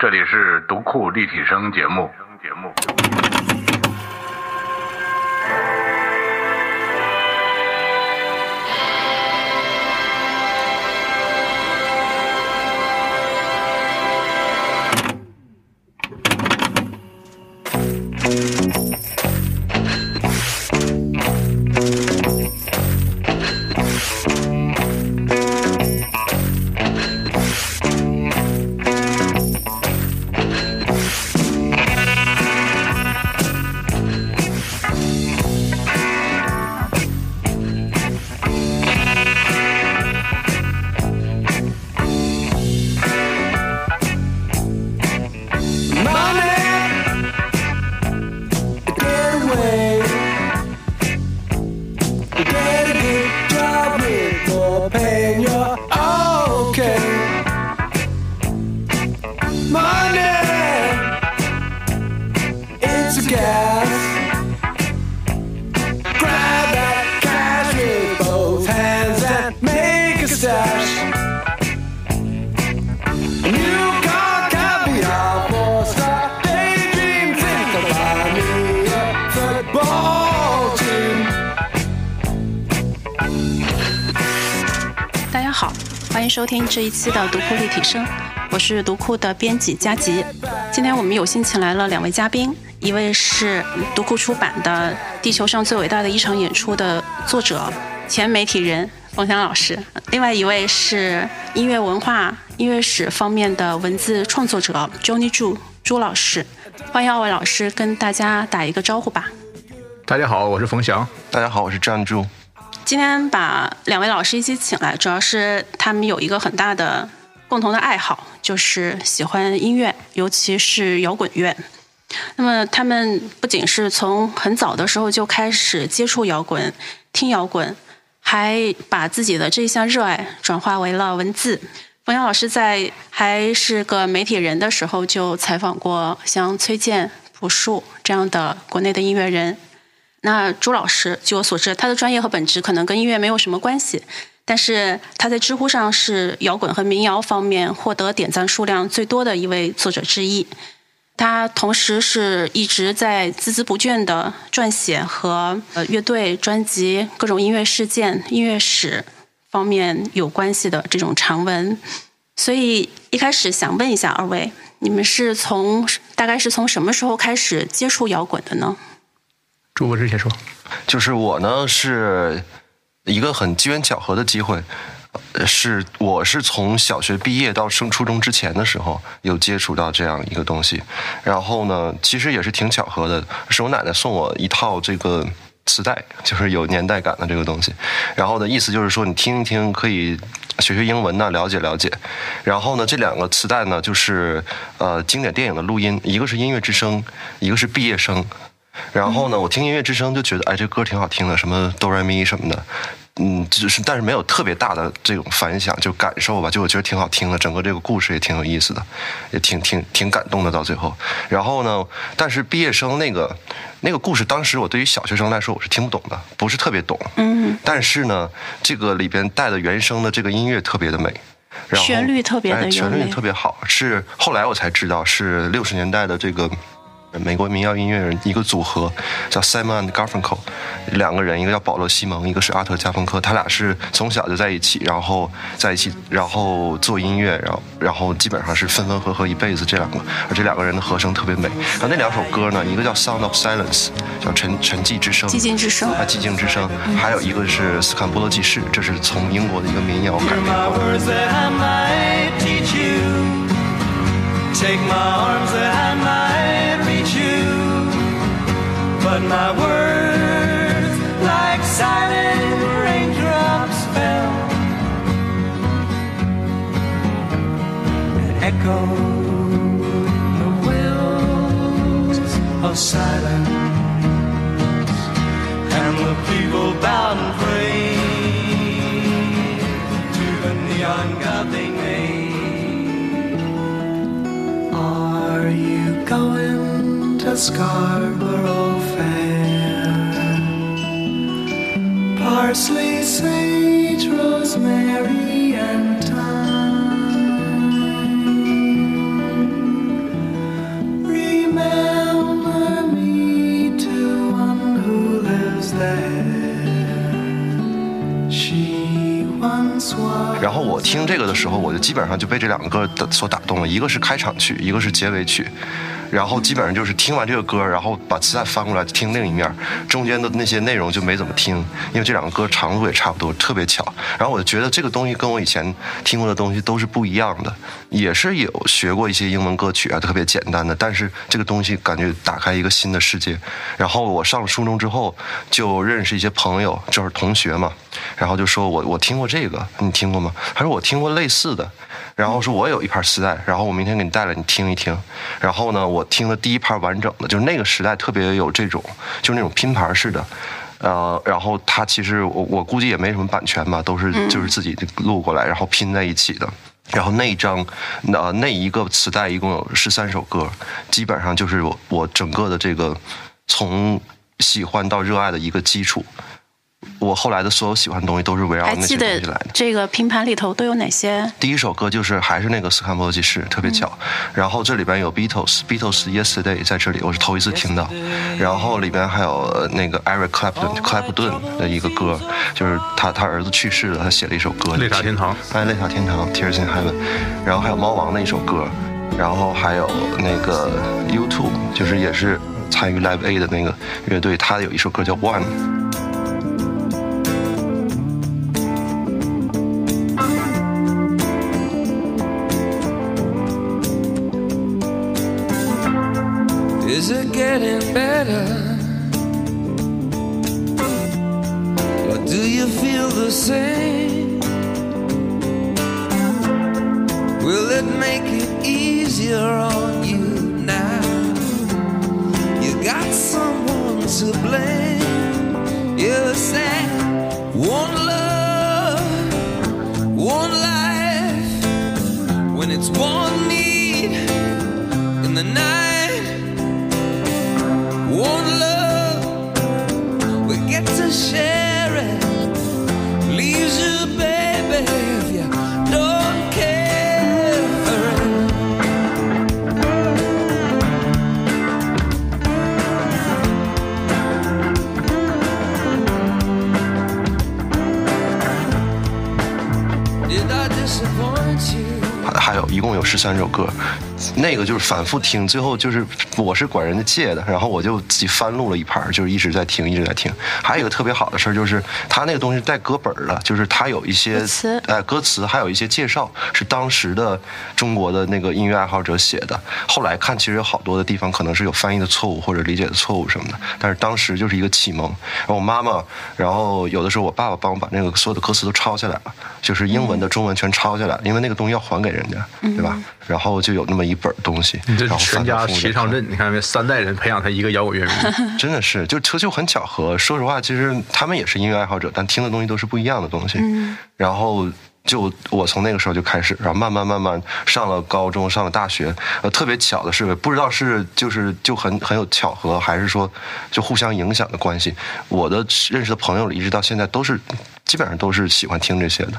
这里是读库立体声节目。节目。收听这一期的读库立体声，我是读库的编辑佳吉。今天我们有幸请来了两位嘉宾，一位是读库出版的《地球上最伟大的一场演出》的作者、前媒体人冯翔老师，另外一位是音乐文化、音乐史方面的文字创作者 Johnny Zhu 朱老师。欢迎二位老师跟大家打一个招呼吧。大家好，我是冯翔。大家好，我是张柱。今天把两位老师一起请来，主要是他们有一个很大的共同的爱好，就是喜欢音乐，尤其是摇滚乐。那么他们不仅是从很早的时候就开始接触摇滚、听摇滚，还把自己的这项热爱转化为了文字。冯阳老师在还是个媒体人的时候，就采访过像崔健、朴树这样的国内的音乐人。那朱老师，据我所知，他的专业和本职可能跟音乐没有什么关系，但是他在知乎上是摇滚和民谣方面获得点赞数量最多的一位作者之一。他同时是一直在孜孜不倦的撰写和呃乐队、专辑、各种音乐事件、音乐史方面有关系的这种长文。所以一开始想问一下二位，你们是从大概是从什么时候开始接触摇滚的呢？朱博士先说，就是我呢是一个很机缘巧合的机会，是我是从小学毕业到升初中之前的时候有接触到这样一个东西，然后呢，其实也是挺巧合的，是我奶奶送我一套这个磁带，就是有年代感的这个东西，然后的意思就是说你听一听可以学学英文呢，了解了解，然后呢这两个磁带呢就是呃经典电影的录音，一个是音乐之声，一个是毕业生。然后呢，我听音乐之声就觉得，哎，这歌挺好听的，什么哆来咪什么的，嗯，就是但是没有特别大的这种反响，就感受吧，就我觉得挺好听的，整个这个故事也挺有意思的，也挺挺挺感动的到最后。然后呢，但是毕业生那个那个故事，当时我对于小学生来说我是听不懂的，不是特别懂。嗯。但是呢，这个里边带的原声的这个音乐特别的美，然后旋律特别的优旋律美特别好，是后来我才知道是六十年代的这个。美国民谣音乐人一个组合叫 Simon and Garfunkel，两个人，一个叫保罗·西蒙，一个是阿特·加芬科，他俩是从小就在一起，然后在一起，然后做音乐，然后然后基本上是分分合合一辈子。这两个，而这两个人的和声特别美。然后那两首歌呢，一个叫《Sound of Silence》，叫沉沉寂之声，寂静之声啊，寂静之声。还有一个是《斯堪波罗记事》，这是从英国的一个民谣改编过的。But my words, like silent raindrops, fell. And echoed the wells of silence, and the people bowed and prayed to the neon god they made. Are you going to Scarborough Parsley, sage, rosemary, and thyme. Remember me to one who lives there. She once was. 然后我听这个的时候，我就基本上就被这两个的所打动了，一个是开场曲，一个是结尾曲。然后基本上就是听完这个歌，然后把磁带翻过来听另一面，中间的那些内容就没怎么听，因为这两个歌长度也差不多，特别巧。然后我就觉得这个东西跟我以前听过的东西都是不一样的，也是有学过一些英文歌曲啊，特别简单的，但是这个东西感觉打开一个新的世界。然后我上了初中之后，就认识一些朋友，就是同学嘛，然后就说我我听过这个，你听过吗？他说我听过类似的。然后说我有一盘磁带，然后我明天给你带来，你听一听。然后呢，我听的第一盘完整的，就是那个时代特别有这种，就是那种拼盘式的。呃，然后它其实我我估计也没什么版权吧，都是就是自己录过来，然后拼在一起的。然后那一张，呃，那一个磁带一共有十三首歌，基本上就是我我整个的这个从喜欢到热爱的一个基础。我后来的所有喜欢的东西都是围绕那些东西来的。这个拼盘里头都有哪些？第一首歌就是还是那个斯堪波吉士，特别巧。然后这里边有 Beatles，Beatles Yesterday 在这里我是头一次听到。然后里边还有呃那个 Eric Clapton 克莱普顿的一个歌，就是他他儿子去世了，他写了一首歌。泪洒天堂哎，泪洒天堂 Tears in Heaven。然后还有猫王的一首歌，然后还有那个 YouTube，就是也是参与 Live A 的那个乐队，他有一首歌叫 One。Better? 反复听，最后就是我是管人家借的，然后我就自己翻录了一盘儿，就是一直在听，一直在听。还有一个特别好的事儿就是，他那个东西带歌本儿的，就是他有一些歌词呃歌词，还有一些介绍是当时的中国的那个音乐爱好者写的。后来看，其实有好多的地方可能是有翻译的错误或者理解的错误什么的，但是当时就是一个启蒙。然后我妈妈，然后有的时候我爸爸帮我把那个所有的歌词都抄下来了，就是英文的、中文全抄下来了，因为那个东西要还给人家，对吧？然后就有那么一本东西，你这然后全家齐上阵，你看没？三代人培养他一个摇滚乐迷，真的是，就就就很巧合。说实话，其实他们也是音乐爱好者，但听的东西都是不一样的东西。嗯然后就我从那个时候就开始，然后慢慢慢慢上了高中，上了大学。呃，特别巧的是，不知道是就是就很很有巧合，还是说就互相影响的关系。我的认识的朋友里，一直到现在都是基本上都是喜欢听这些的，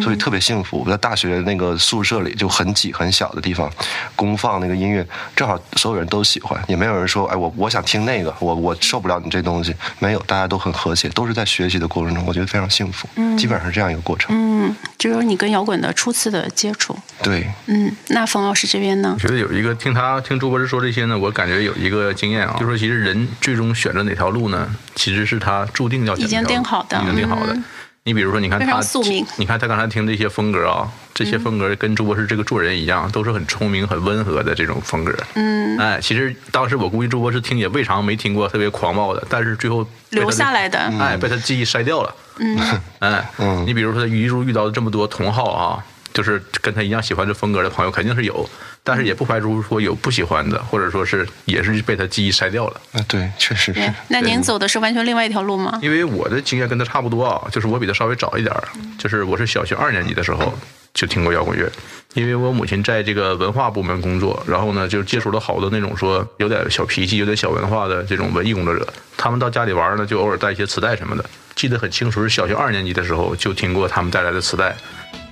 所以特别幸福。我在大学那个宿舍里就很挤很小的地方，公放那个音乐，正好所有人都喜欢，也没有人说哎我我想听那个，我我受不了你这东西，没有，大家都很和谐，都是在学习的过程中，我觉得非常幸福。基本上是这样一个过程。嗯，这就是你跟摇滚的初次的接触。对，嗯，那冯老师这边呢我？觉得有一个听他听朱博士说这些呢，我感觉有一个经验啊，就说其实人最终选择哪条路呢，其实是他注定要选已经定好的已经定好的嗯。你比如说，你看他你看他刚才听这些风格啊，这些风格跟朱博士这个做人一样，都是很聪明、很温和的这种风格。嗯，哎，其实当时我估计朱博士听也未尝没听过特别狂暴的，但是最后留下来的哎，被他记忆筛掉了。嗯，哎，嗯你比如说他一路遇到的这么多同好啊，就是跟他一样喜欢这风格的朋友，肯定是有，但是也不排除说有不喜欢的，或者说是也是被他记忆筛掉了。啊，对，确实是。那您走的是完全另外一条路吗？因为我的经验跟他差不多啊，就是我比他稍微早一点儿，就是我是小学二年级的时候就听过摇滚乐，因为我母亲在这个文化部门工作，然后呢就接触了好多那种说有点小脾气、有点小文化的这种文艺工作者，他们到家里玩呢，就偶尔带一些磁带什么的。记得很清楚，是小学二年级的时候就听过他们带来的磁带，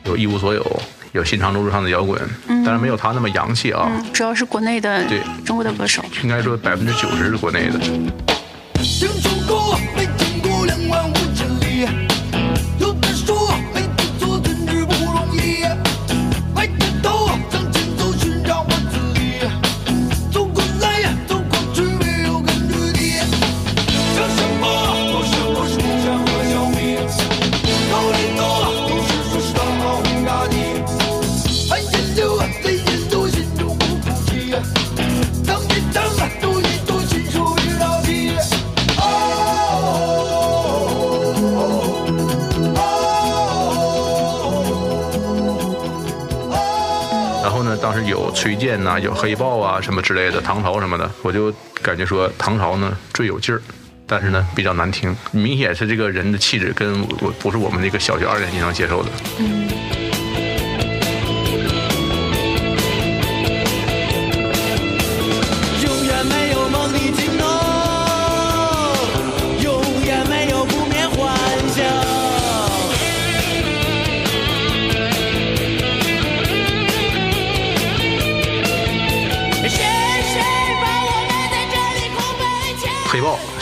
有一无所有，有新长征路上的摇滚，当然没有他那么洋气啊，嗯，主要是国内的对中国的歌手。应该说百分之九十是国内的。推荐呐、有黑豹啊什么之类的，唐朝什么的，我就感觉说唐朝呢最有劲儿。但是呢，比较难听，明显是这个人的气质跟我不是我们那个小学二年级能接受的。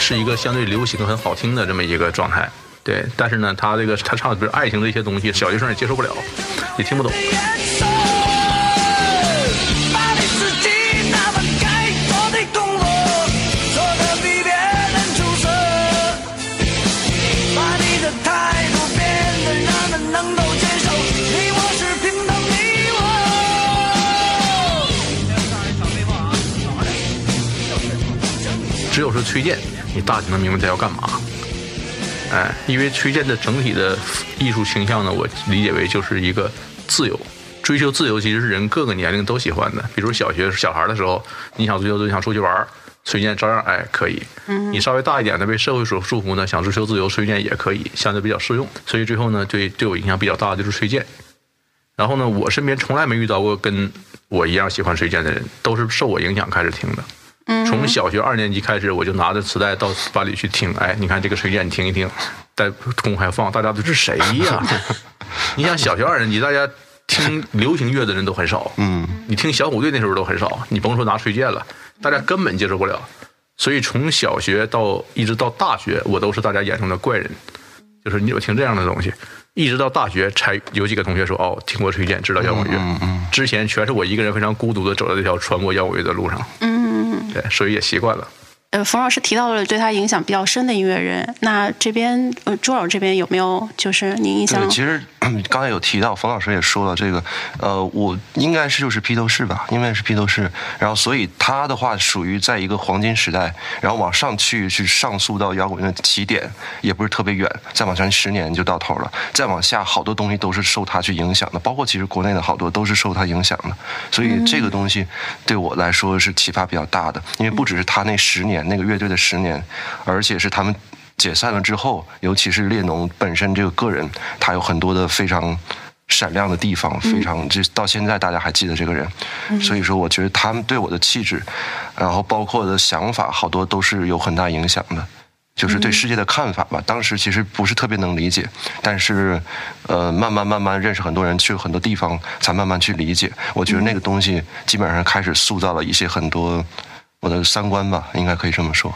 是一个相对流行、很好听的这么一个状态，对。但是呢，他这个他唱的比如爱情这些东西，小学生也接受不了，也听不懂。只有是崔健，你大体能明白他要干嘛。哎，因为崔健的整体的艺术倾向呢，我理解为就是一个自由，追求自由其实是人各个年龄都喜欢的。比如小学小孩的时候，你想追求自由，想出去玩，崔健照样哎可以。你稍微大一点的被社会所束缚呢，想追求自由，崔健也可以，相对比较适用。所以最后呢，对对我影响比较大的就是崔健。然后呢，我身边从来没遇到过跟我一样喜欢崔健的人，都是受我影响开始听的。从小学二年级开始，我就拿着磁带到班里去听。哎，你看这个崔健，你听一听，在公开放，大家都是谁呀？你想小学二年级，大家听流行乐的人都很少。嗯，你听小虎队那时候都很少，你甭说拿崔健了，大家根本接受不了。所以从小学到一直到大学，我都是大家眼中的怪人，就是你有听这样的东西。一直到大学才有几个同学说哦，听过崔健，知道摇滚乐。之前全是我一个人非常孤独的走在这条传播摇滚乐的路上。嗯，对，所以也习惯了。呃，冯老师提到了对他影响比较深的音乐人，那这边呃朱老师这边有没有就是您印象对，？其实 刚才有提到，冯老师也说了这个，呃，我应该是就是披头士吧，因为是披头士，然后所以他的话属于在一个黄金时代，然后往上去去上溯到摇滚乐的起点，也不是特别远，再往上十年就到头了，再往下好多东西都是受他去影响的，包括其实国内的好多都是受他影响的，所以这个东西对我来说是启发比较大的，因为不只是他那十年那个乐队的十年，而且是他们。解散了之后，尤其是列侬本身这个个人，他有很多的非常闪亮的地方，非常这到现在大家还记得这个人，所以说我觉得他们对我的气质，然后包括我的想法，好多都是有很大影响的。就是对世界的看法吧，当时其实不是特别能理解，但是，呃，慢慢慢慢认识很多人，去很多地方，才慢慢去理解。我觉得那个东西基本上开始塑造了一些很多我的三观吧，应该可以这么说。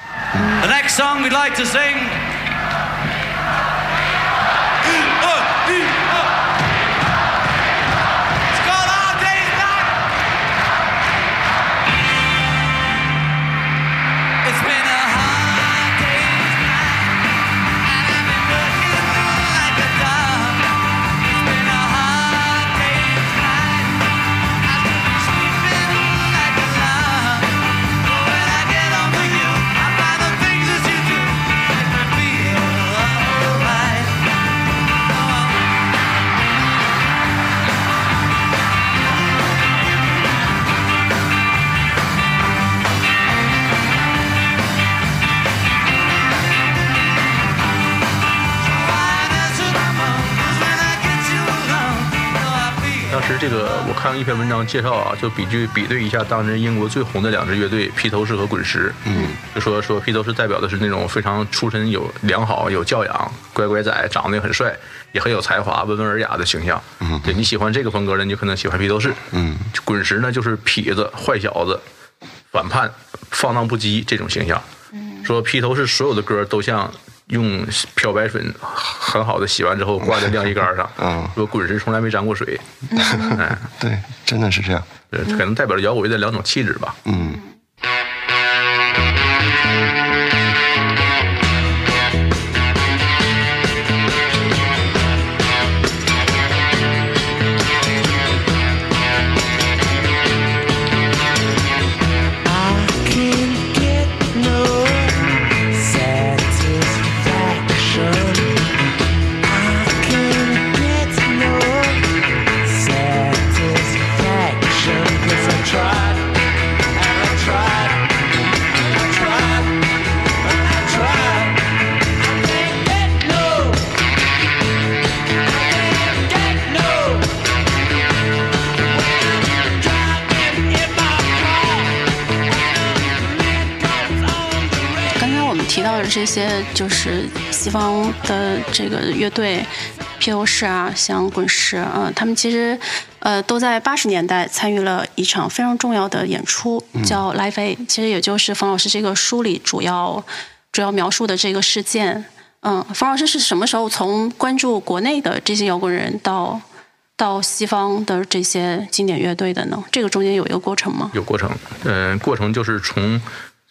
当时这个我看一篇文章介绍啊，就比对比对一下当时英国最红的两支乐队披头士和滚石，嗯，就说说披头士代表的是那种非常出身有良好、有教养、乖乖仔，长得也很帅，也很有才华、温文尔雅的形象。嗯，对你喜欢这个风格的，你就可能喜欢披头士。嗯，滚石呢就是痞子、坏小子、反叛、放荡不羁这种形象。说披头士所有的歌都像用漂白水很好的洗完之后挂在晾衣杆上。嗯说滚石从来没沾过水。哎，对，真的是这样。对，可能代表了摇滚乐的两种气质吧。嗯。这些就是西方的这个乐队，披头士啊，像滚石啊、他们其实呃都在八十年代参与了一场非常重要的演出，叫 Live Aid，其实也就是冯老师这个书里主要主要描述的这个事件。嗯，冯老师是什么时候从关注国内的这些摇滚人到到西方的这些经典乐队的呢？这个中间有一个过程吗？有过程，嗯、过程就是从，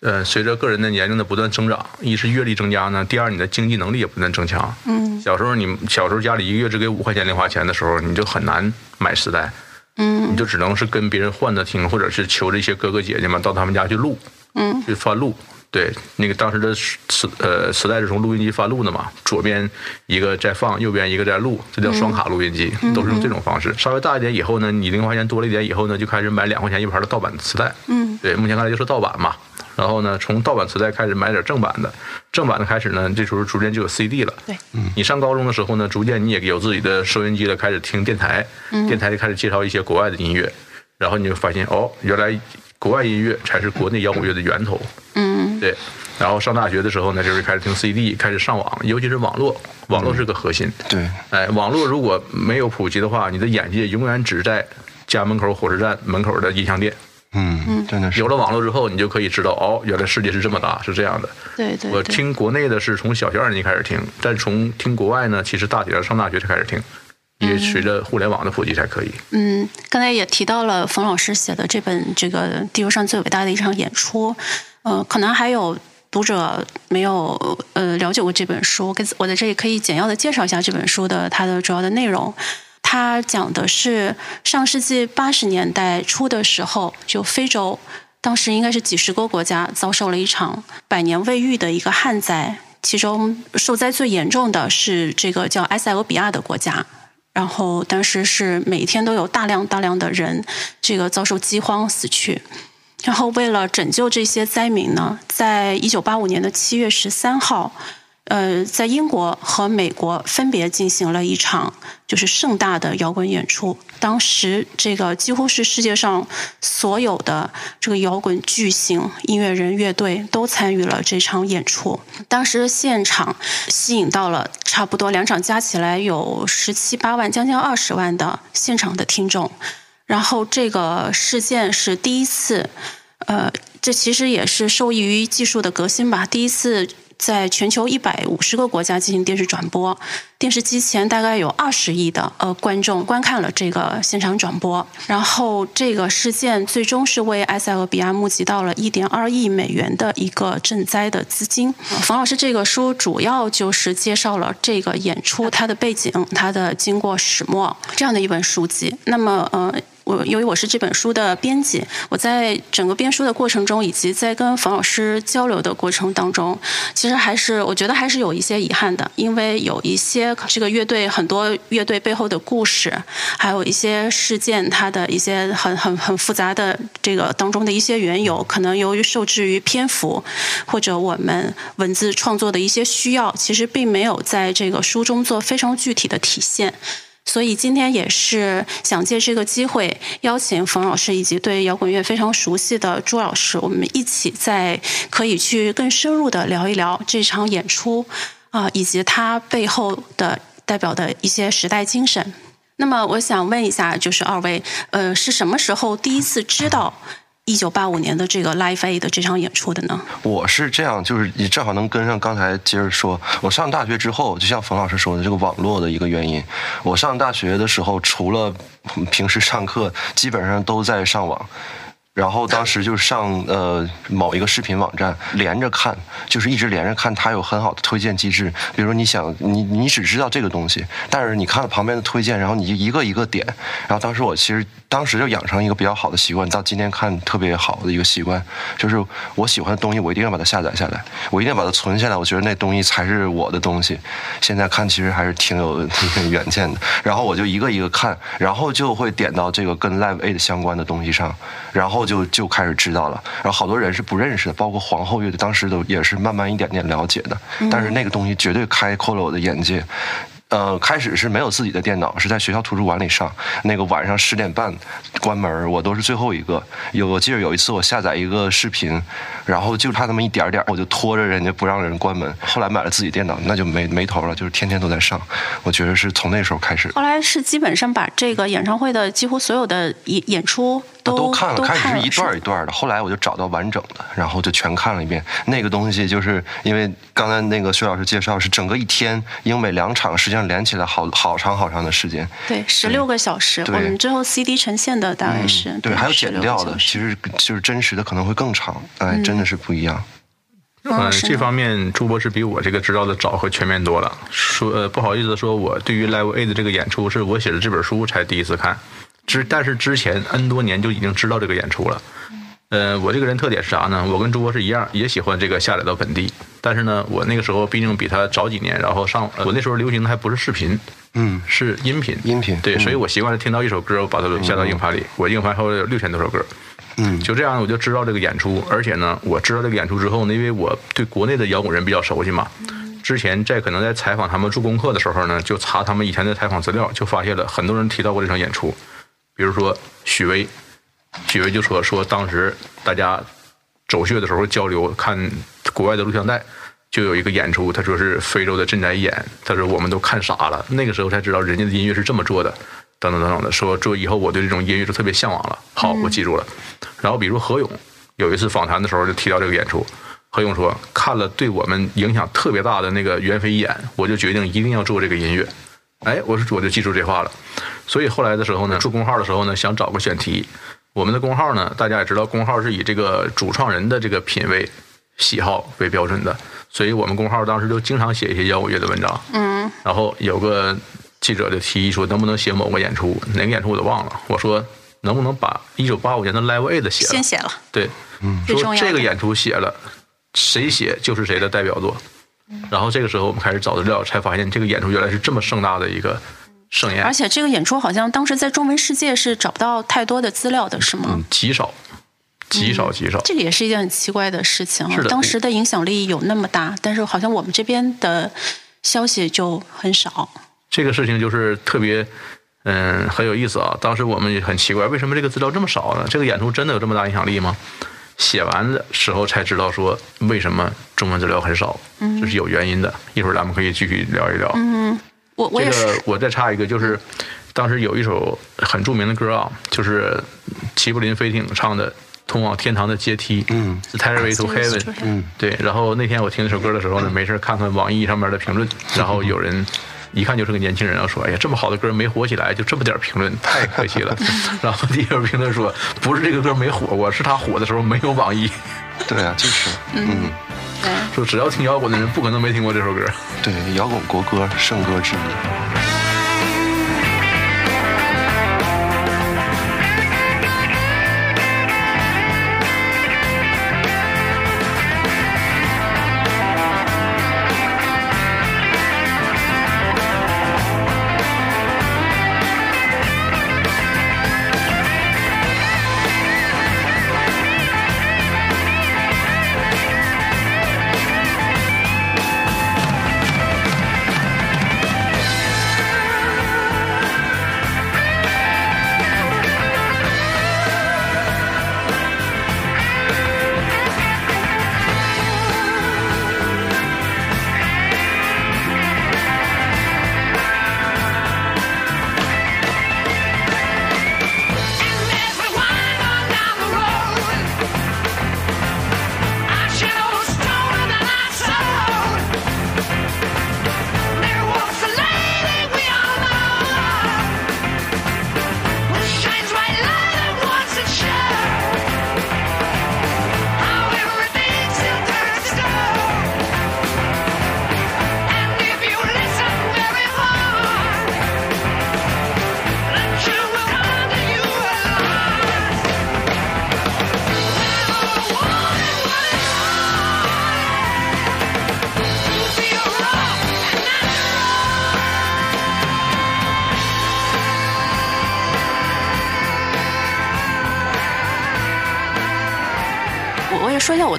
呃，随着个人的年龄的不断增长，一是阅历增加呢，第二你的经济能力也不断增强。嗯小时候你小时候家里一个月只给五块钱零花钱的时候，你就很难买磁带，嗯你就只能是跟别人换着听，或者是求着一些哥哥姐姐们到他们家去录，嗯去翻录。对，那个当时的磁呃磁带是从录音机翻录的嘛，左边一个在放，右边一个在录，这叫双卡录音机，都是用这种方式。稍微大一点以后呢，你零花钱多了一点以后呢，就开始买两块钱一盘的盗版磁带。嗯对，目前看来就是盗版嘛。然后呢，从盗版磁带开始买点正版的，正版的开始呢，这时候逐渐就有 CD 了。对，你上高中的时候呢，逐渐你也有自己的收音机了，开始听电台，电台就开始介绍一些国外的音乐，然后你就发现哦，原来国外音乐才是国内摇滚乐的源头。嗯对，然后上大学的时候呢，就是开始听 CD，开始上网，尤其是网络，网络是个核心。对，哎，网络如果没有普及的话，你的眼界永远只在家门口火车站门口的音像店。嗯，真的是有了网络之后，你就可以知道哦，原来世界是这么大，是这样的。我对对我。听国内的是从小学二年级开始听，但从听国外呢，其实大体上上大学才开始听，因为随着互联网的普及才可以。嗯，刚才也提到了冯老师写的这本这个地球上最伟大的一场演出，呃，可能还有读者没有呃了解过这本书，跟我在这里可以简要的介绍一下这本书的它的主要的内容。它讲的是上世纪八十年代初的时候，就非洲当时应该是几十个国家遭受了一场百年未遇的一个旱灾，其中受灾最严重的是这个叫埃塞俄比亚的国家。然后当时是每天都有大量大量的人这个遭受饥荒死去。然后为了拯救这些灾民呢，在一九八五年的七月十三号，呃，在英国和美国分别进行了一场就是盛大的摇滚演出。当时这个几乎是世界上所有的这个摇滚巨星、音乐人、乐队都参与了这场演出。当时现场吸引到了差不多两场加起来有十七八万，将近二十万的现场的听众。然后这个事件是第一次，呃，这其实也是受益于技术的革新吧。第一次在全球一百五十个国家进行电视转播，电视机前大概有二十亿的呃观众观看了这个现场转播。然后这个事件最终是为埃塞俄比亚募集到了一点二亿美元的一个赈灾的资金。冯老师这个书主要就是介绍了这个演出它的背景、它的经过始末这样的一本书籍。那么呃。我由于我是这本书的编辑，我在整个编书的过程中，以及在跟冯老师交流的过程当中，其实还是我觉得还是有一些遗憾的，因为有一些这个乐队很多乐队背后的故事，还有一些事件它的一些很很很复杂的这个当中的一些缘由，可能由于受制于篇幅或者我们文字创作的一些需要，其实并没有在这个书中做非常具体的体现。所以今天也是想借这个机会，邀请冯老师以及对摇滚乐非常熟悉的朱老师，我们一起在可以去更深入的聊一聊这场演出啊、以及它背后的代表的一些时代精神。那么我想问一下，就是二位，呃，是什么时候第一次知道一九八五年的这个 Live Aid 的这场演出的呢？我是这样，就是你正好能跟上刚才接着说。我上大学之后，就像冯老师说的，这个网络的一个原因。我上大学的时候，除了平时上课，基本上都在上网。然后当时就上呃某一个视频网站连着看，就是一直连着看，它有很好的推荐机制。比如说你想你你只知道这个东西，但是你看了旁边的推荐，然后你就一个一个点。然后当时我其实当时就养成一个比较好的习惯，到今天看特别好的一个习惯，就是我喜欢的东西，我一定要把它下载下来，我一定要把它存下来。我觉得那东西才是我的东西。现在看其实还是挺有挺远见的。然后我就一个一个看，然后就会点到这个跟 Live Aid 相关的东西上，然后就就开始知道了。然后好多人是不认识的，包括皇后乐队，当时都也是慢慢一点点了解的。但是那个东西绝对开阔了我的眼界。呃，开始是没有自己的电脑，是在学校图书馆里上。那个晚上十点半关门，我都是最后一个。有我记得有一次我下载一个视频，然后就差那么一点点，我就拖着人家不让人关门。后来买了自己电脑，那就没没头了，就是天天都在上。我觉得是从那时候开始。后来是基本上把这个演唱会的几乎所有的演演出都都看了，开始是一段是一段的，后来我就找到完整的，然后就全看了一遍。那个东西就是因为刚才那个薛老师介绍是整个一天英美两场，实际上连起来好好长好长的时间。对十六个小时。对我们最后 CD 呈现的大概是、对，还有剪掉的，其实就是真实的可能会更长，哎，真的是不一样。嗯，这方面朱博士比我这个知道的早和全面多了。说呃，不好意思说，我对于 Live A 的这个演出是我写的这本书才第一次看，之但是之前 N 多年就已经知道这个演出了。呃，我这个人特点是啥呢？我跟朱博士一样，也喜欢这个下载到本地，但是呢，我那个时候毕竟比他早几年，然后上呃我那时候流行的还不是视频，嗯，是音频，音频对，嗯。所以我习惯了听到一首歌，我把它下到硬盘里，我硬盘后有六千多首歌，嗯。就这样我就知道这个演出，而且呢，我知道这个演出之后呢，因为我对国内的摇滚人比较熟悉嘛，之前在可能在采访他们做功课的时候呢，就查他们以前的采访资料，就发现了很多人提到过这场演出，比如说许巍，许巍就说说当时大家走穴的时候交流看国外的录像带。就有一个演出，他说是非洲的赈灾演，他说我们都看傻了，那个时候才知道人家的音乐是这么做的，等等等等的，说做以后我对这种音乐就特别向往了。好，我记住了。然后比如何勇有一次访谈的时候就提到这个演出，何勇说看了对我们影响特别大的那个袁飞演，我就决定一定要做这个音乐。哎，我是我就记住这话了。所以后来的时候呢，做公号的时候呢，想找个选题。我们的公号呢，大家也知道，公号是以这个主创人的这个品味、喜好为标准的，所以我们公号当时就经常写一些摇滚乐的文章。嗯，然后有个记者就提议说，能不能写某个演出？哪个演出我都忘了。我说，能不能把一九八五年的 Live Aid 写了先？写了，对，最重要说这个演出写了，谁写就是谁的代表作。然后这个时候我们开始找资料，才发现这个演出原来是这么盛大的一个盛宴而，且这个演出好像当时在中文世界是找不到太多的资料的，是吗？嗯，极少，极少，极少。这个也是一件很奇怪的事情啊是的当时的影响力有那么大，但是好像我们这边的消息就很少。这个事情就是特别，嗯，很有意思啊。当时我们也很奇怪，为什么这个资料这么少呢？这个演出真的有这么大影响力吗？写完的时候才知道说为什么中文资料很少，这是有原因的。一会儿咱们可以继续聊一聊。嗯我我也是，这个我再插一个，就是当时有一首很著名的歌啊，就是齐柏林飞艇唱的《通往天堂的阶梯》，嗯，The Stairway to Heaven，嗯，对。然后那天我听这首歌的时候呢，没事看看网易上面的评论，然后有人。一看就是个年轻人，说：“哎呀，这么好的歌没火起来，就这么点评论，太可惜了。”然后底下有评论说：“不是这个歌没火过，是他火的时候没有网易。对啊，就是，嗯，对。说只要听摇滚的人，不可能没听过这首歌。对，摇滚国歌圣歌之一。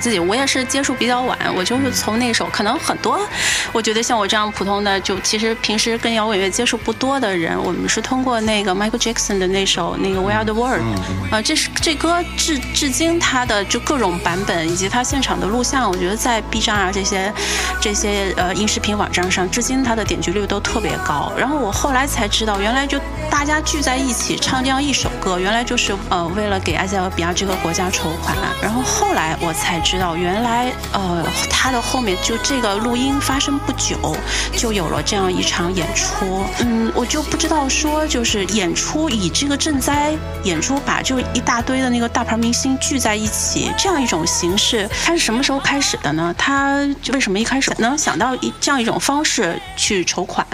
自己，我也是接触比较晚，我就是从那首，可能很多，我觉得像我这样普通的，就其实平时跟摇滚乐接触不多的人，我们是通过那个 Michael Jackson 的那首那个 We Are the World，啊、这是这歌至至今它的就各种版本以及它现场的录像，我觉得在 B 站啊这些这些呃音视频网站上，至今它的点击率都特别高。然后我后来才知道，原来就大家聚在一起唱这样一首歌，原来就是呃为了给埃塞俄比亚这个国家筹款。然后后来我才知道，原来呃它的后面就这个录音发生不久，就有了这样一场演出。嗯，我就不知道说就是演出以这个赈灾演出把就一大堆的那个大牌明星聚在一起这样一种形式，它是什么时候开始的呢？它为什么一开始能想到一这样一种方式去筹款？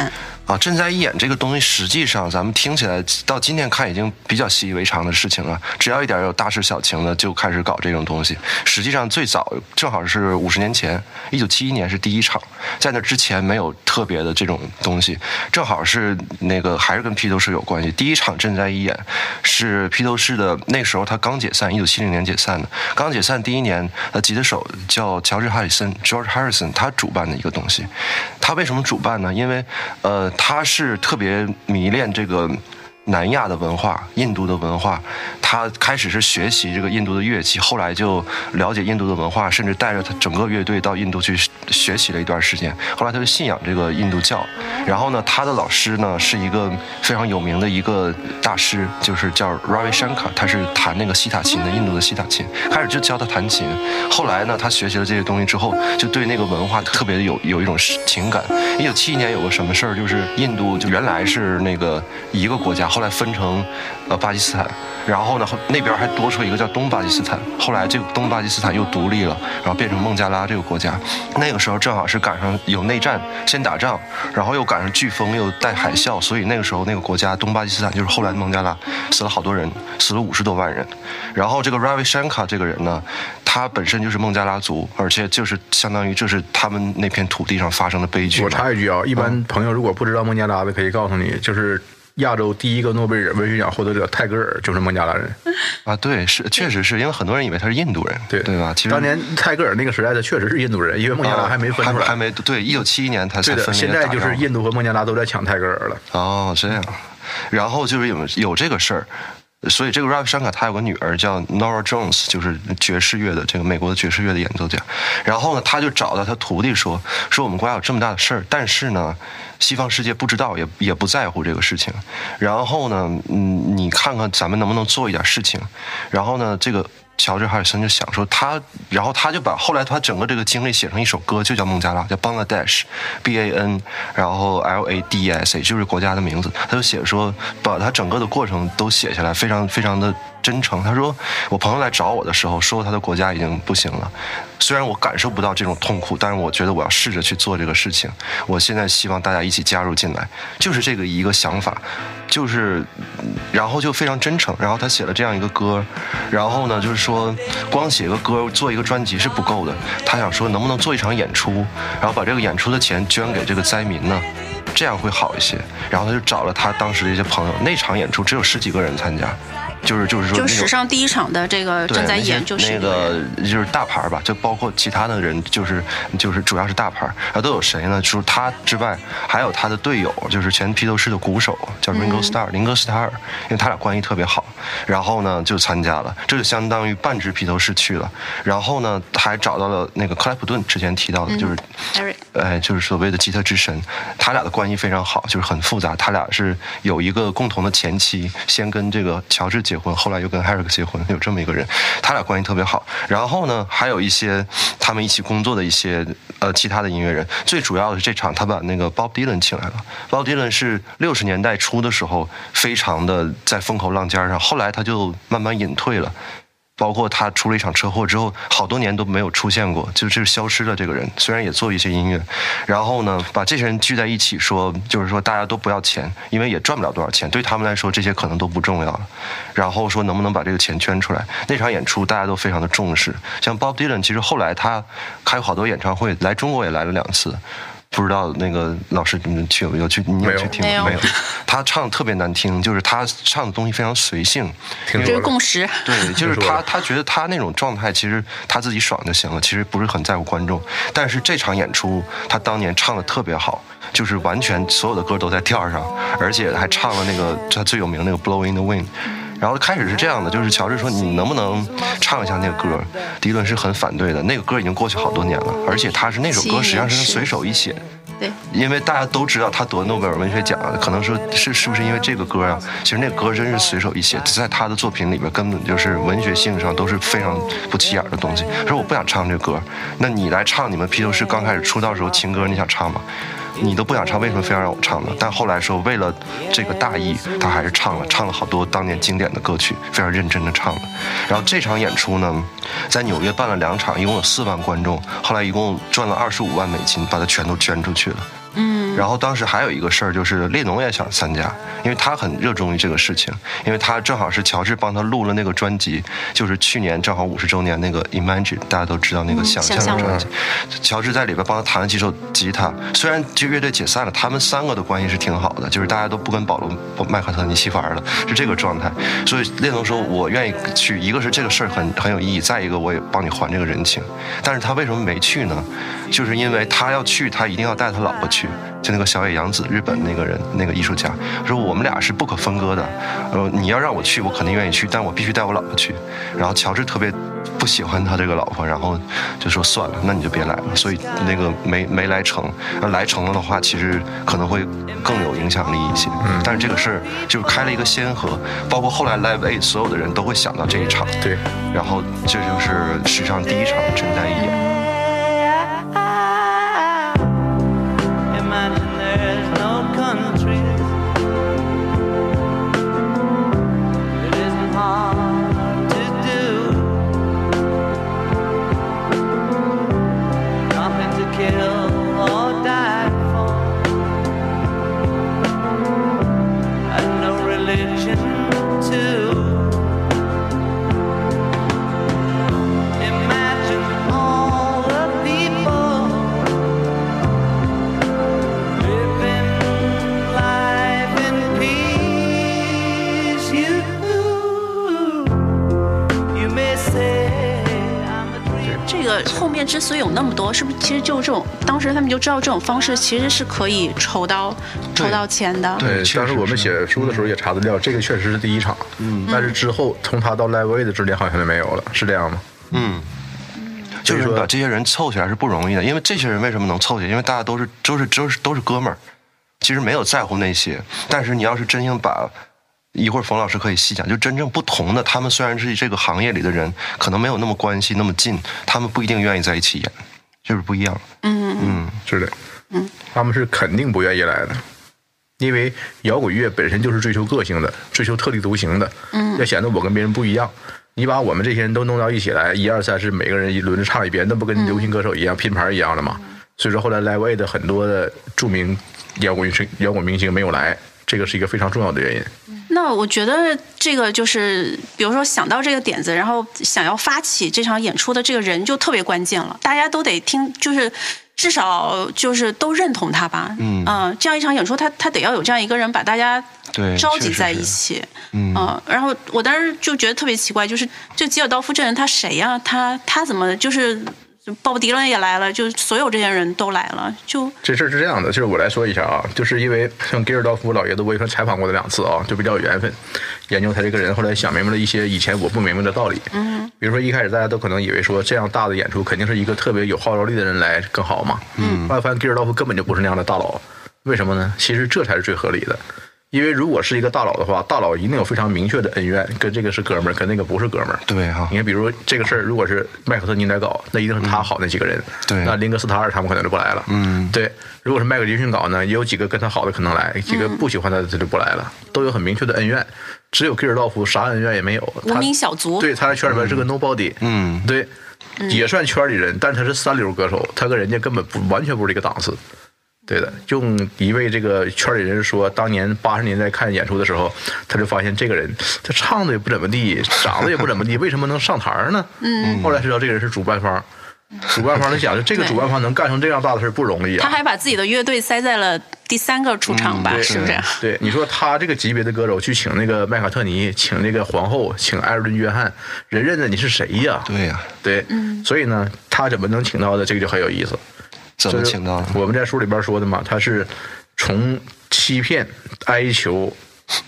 啊，赈灾义演这个东西，实际上咱们听起来到今天看已经比较习以为常的事情了。只要一点有大事小情的，就开始搞这种东西。实际上最早正好是五十年前，一九七一年是第一场，在那之前没有特别的这种东西。正好是那个还是跟披头士有关系。第一场赈灾义演是披头士的，那时候他刚解散，一九七零年解散的。刚解散第一年，他，吉他手叫乔治·哈里森 （George Harrison），他主办的一个东西。他为什么主办呢？因为呃，他是特别迷恋这个南亚的文化、印度的文化。他开始是学习这个印度的乐器，后来就了解印度的文化，甚至带着他整个乐队到印度去学习了一段时间。后来他就信仰这个印度教。然后呢，他的老师呢是一个非常有名的一个大师，就是叫 Ravi Shankar，他是弹那个西塔琴的，印度的西塔琴。开始就教他弹琴，后来呢，他学习了这些东西之后，就对那个文化特别的有有一种情感。一九七一年有个什么事儿，就是印度就原来是那个一个国家，后来分成呃巴基斯坦，然后呢那边还多出一个叫东巴基斯坦，后来这个东巴基斯坦又独立了，然后变成孟加拉这个国家。那个时候正好是赶上有内战，先打仗，然后又赶上飓风，又带海啸，所以那个时候那个国家东巴基斯坦就是后来的孟加拉，死了好多人，死了五十多万人。然后这个 Ravi Shankar 这个人呢，他本身就是孟加拉族，而且就是相当于这是他们那片土地上发生的悲剧。我插一句啊，一般朋友如果不知道孟加拉的，可以告诉你，就是亚洲第一个诺贝尔文学奖获得者泰戈尔就是孟加拉人。啊，对，是确实是因为很多人以为他是印度人，对对吧？其实当年泰戈尔那个时代，的确实是印度人，因为孟加拉还没分出来。还没对，一九七一年他才对的，分现在就是印度和孟加拉都在抢泰戈尔了。哦，这样，然后就是有有这个事儿。所以这个 Ravi Shankar 他有个女儿叫 Nora Jones，就是爵士乐的这个美国的爵士乐的演奏家。然后呢，他就找到他徒弟说：“说我们国家有这么大的事儿，但是呢，西方世界不知道，也也不在乎这个事情。然后呢，嗯，你看看咱们能不能做一点事情。然后呢，这个乔治哈里森就想说他，然后他就把后来他整个这个经历写成一首歌，就叫孟加拉，叫 Bangladesh，B A N，然后 L A D E S A，就是国家的名字。他就写说，把他整个的过程都写下来，非常非常的真诚。他说，我朋友来找我的时候，说他的国家已经不行了。虽然我感受不到这种痛苦，但是我觉得我要试着去做这个事情。我现在希望大家一起加入进来，就是这个一个想法，就是，然后就非常真诚。然后他写了这样一个歌，然后呢，就是说光写个歌做一个专辑是不够的，他想说能不能做一场演出，然后把这个演出的钱捐给这个灾民呢？这样会好一些。然后他就找了他当时的一些朋友，那场演出只有十几个人参加，就是就是说就史上第一场的这个，正在演就是那个就是大牌儿吧，就包括其他的人，就是就是主要是大牌儿，然后都有谁呢？除了他之外，还有他的队友，就是前披头士的鼓手叫 Ringo Starr，、林哥斯塔尔，因为他俩关系特别好，然后呢就参加了，这就相当于半支披头士去了，然后呢还找到了那个克莱普顿之前提到的，就是哎，就是所谓的吉他之神，他俩的关系非常好，就是很复杂。他俩是有一个共同的前妻，先跟这个乔治结婚，后来又跟 Eric 结婚，有这么一个人，他俩关系特别好。然后呢，还有一些他们一起工作的一些呃其他的音乐人。最主要的是这场，他把那个 Bob Dylan 请来了。Bob Dylan 是六十年代初的时候，非常的在风口浪尖上，后来他就慢慢隐退了。包括他出了一场车祸之后，好多年都没有出现过，就是消失了这个人。虽然也做一些音乐，然后呢，把这些人聚在一起说，就是说大家都不要钱，因为也赚不了多少钱，对他们来说这些可能都不重要了。然后说能不能把这个钱圈出来？那场演出大家都非常的重视。像 Bob Dylan，其实后来他开好多演唱会，来中国也来了两次。不知道那个老师你们去有有去你没有有去听没有没有？他唱的特别难听，就是他唱的东西非常随性。听说了这是共识。对，就是他，他觉得他那种状态，其实他自己爽就行了，其实不是很在乎观众。但是这场演出，他当年唱的特别好，就是完全所有的歌都在调上，而且还唱了那个他最有名的那个《Blow in the Wind》。然后开始是这样的，就是乔治说你能不能唱一下那个歌？迪伦是很反对的，那个歌已经过去好多年了，而且他是那首歌实际上是他随手一写。对，因为大家都知道他得诺贝尔文学奖，可能说是是不是因为这个歌啊？其实那歌真是随手一写，在他的作品里边根本就是文学性上都是非常不起眼的东西。说我不想唱这歌，那你来唱你们披头士刚开始出道时候情歌，你想唱吗？你都不想唱，为什么非要让我唱呢？但后来说为了这个大义，他还是唱了，唱了好多当年经典的歌曲，非常认真的唱了。然后这场演出呢，在纽约办了两场，一共有四万观众，后来一共赚了二十五万美金，把它全都捐出去了。嗯，然后当时还有一个事儿，就是列侬也想参加，因为他很热衷于这个事情，因为他正好是乔治帮他录了那个专辑，就是去年正好五十周年那个 Imagine，大家都知道那个想象的专辑。乔治在里边帮他弹了几首吉他，虽然这乐队解散了，他们三个的关系是挺好的，就是大家都不跟保罗麦克特尼戏玩了，是这个状态。所以列侬说，我愿意去，一个是这个事儿很很有意义，再一个我也帮你还这个人情。但是他为什么没去呢？就是因为他要去，他一定要带他老婆去，就那个小野洋子，日本那个人，那个艺术家，说我们俩是不可分割的。呃，你要让我去，我肯定愿意去，但我必须带我老婆去。然后乔治特别不喜欢他这个老婆，然后就说算了，那你就别来了。所以那个没没来成，要来成了的话，其实可能会更有影响力一些。嗯，但是这个事儿就开了一个先河，包括后来 Live Aid 所有的人都会想到这一场。对，然后这就是史上第一场陈在义演。个后面之所以有那么多，是不是其实就这种，当时他们就知道这种方式其实是可以筹到筹到钱的。对当时我们写书的时候也查资料，这个确实是第一场。嗯，但是之后从他到 Live Aid 的之间好像就没有了，是这样吗？嗯，就是把这些人凑起来是不容易的，因为这些人为什么能凑起来？因为大家都是都是都是都是哥们儿，其实没有在乎那些。但是你要是真心把，一会儿冯老师可以细讲，就真正不同的，他们虽然是这个行业里的人，可能没有那么关系那么近，他们不一定愿意在一起演，就是不一样。嗯嗯，是的，嗯，他们是肯定不愿意来的，因为摇滚乐本身就是追求个性的，追求特立独行的，嗯，要显得我跟别人不一样。你把我们这些人都弄到一起来，一二三四，每个人一轮着唱一遍，那不跟流行歌手一样、拼盘一样了吗？所以说后来 Live Aid 的很多的著名摇滚明摇滚明星没有来，这个是一个非常重要的原因。那我觉得这个就是，比如说想到这个点子，然后想要发起这场演出的这个人就特别关键了，大家都得听，就是至少就是都认同他吧。嗯这样一场演出，他他得要有这样一个人把大家对召集在一起。嗯嗯，然后我当时就觉得特别奇怪，就是这吉尔道夫这人他谁呀、他他怎么就是鲍勃迪伦也来了，就所有这些人都来了，就这事儿是这样的，就是我来说一下啊，就是因为像吉尔道夫老爷子，我也算采访过他两次啊，就比较有缘分，研究他这个人，后来想明白了一些以前我不明白的道理。嗯，比如说一开始大家都可能以为说这样大的演出肯定是一个特别有号召力的人来更好嘛。嗯，后来发现吉尔道夫根本就不是那样的大佬，为什么呢？其实这才是最合理的。因为如果是一个大佬的话，大佬一定有非常明确的恩怨，跟这个是哥们儿，跟那个不是哥们儿。对哈你，看，比如这个事儿，如果是麦克特尼来搞，那一定是他好那几个人。对那林格斯塔尔他们可能就不来了。嗯对。如果是麦克杰逊搞呢，也有几个跟他好的可能来，几个不喜欢他的他就不来了，都有很明确的恩怨。只有吉尔道夫啥恩怨也没有，无他名小卒。对，他在圈里边是个 nobody。嗯对，也算圈里人，但是他是三流歌手，他跟人家根本不完全不是一个档次。对的，用一位这个圈里人说，当年八十年代看演出的时候，他就发现这个人他唱的也不怎么地，长得也不怎么地，为什么能上台呢？嗯，后来知道这个人是主办方，主办方，你想，就这个主办方能干成这样大的事儿不容易啊。他还把自己的乐队塞在了第三个出场吧，对是不是？对，你说他这个级别的歌手去请那个麦卡特尼，请那个皇后，请艾尔顿约翰，人认得你是谁呀？对呀、对，所以呢，他怎么能请到的，这个就很有意思。怎么就是请到的？我们在书里边说的嘛，他是从欺骗、哀求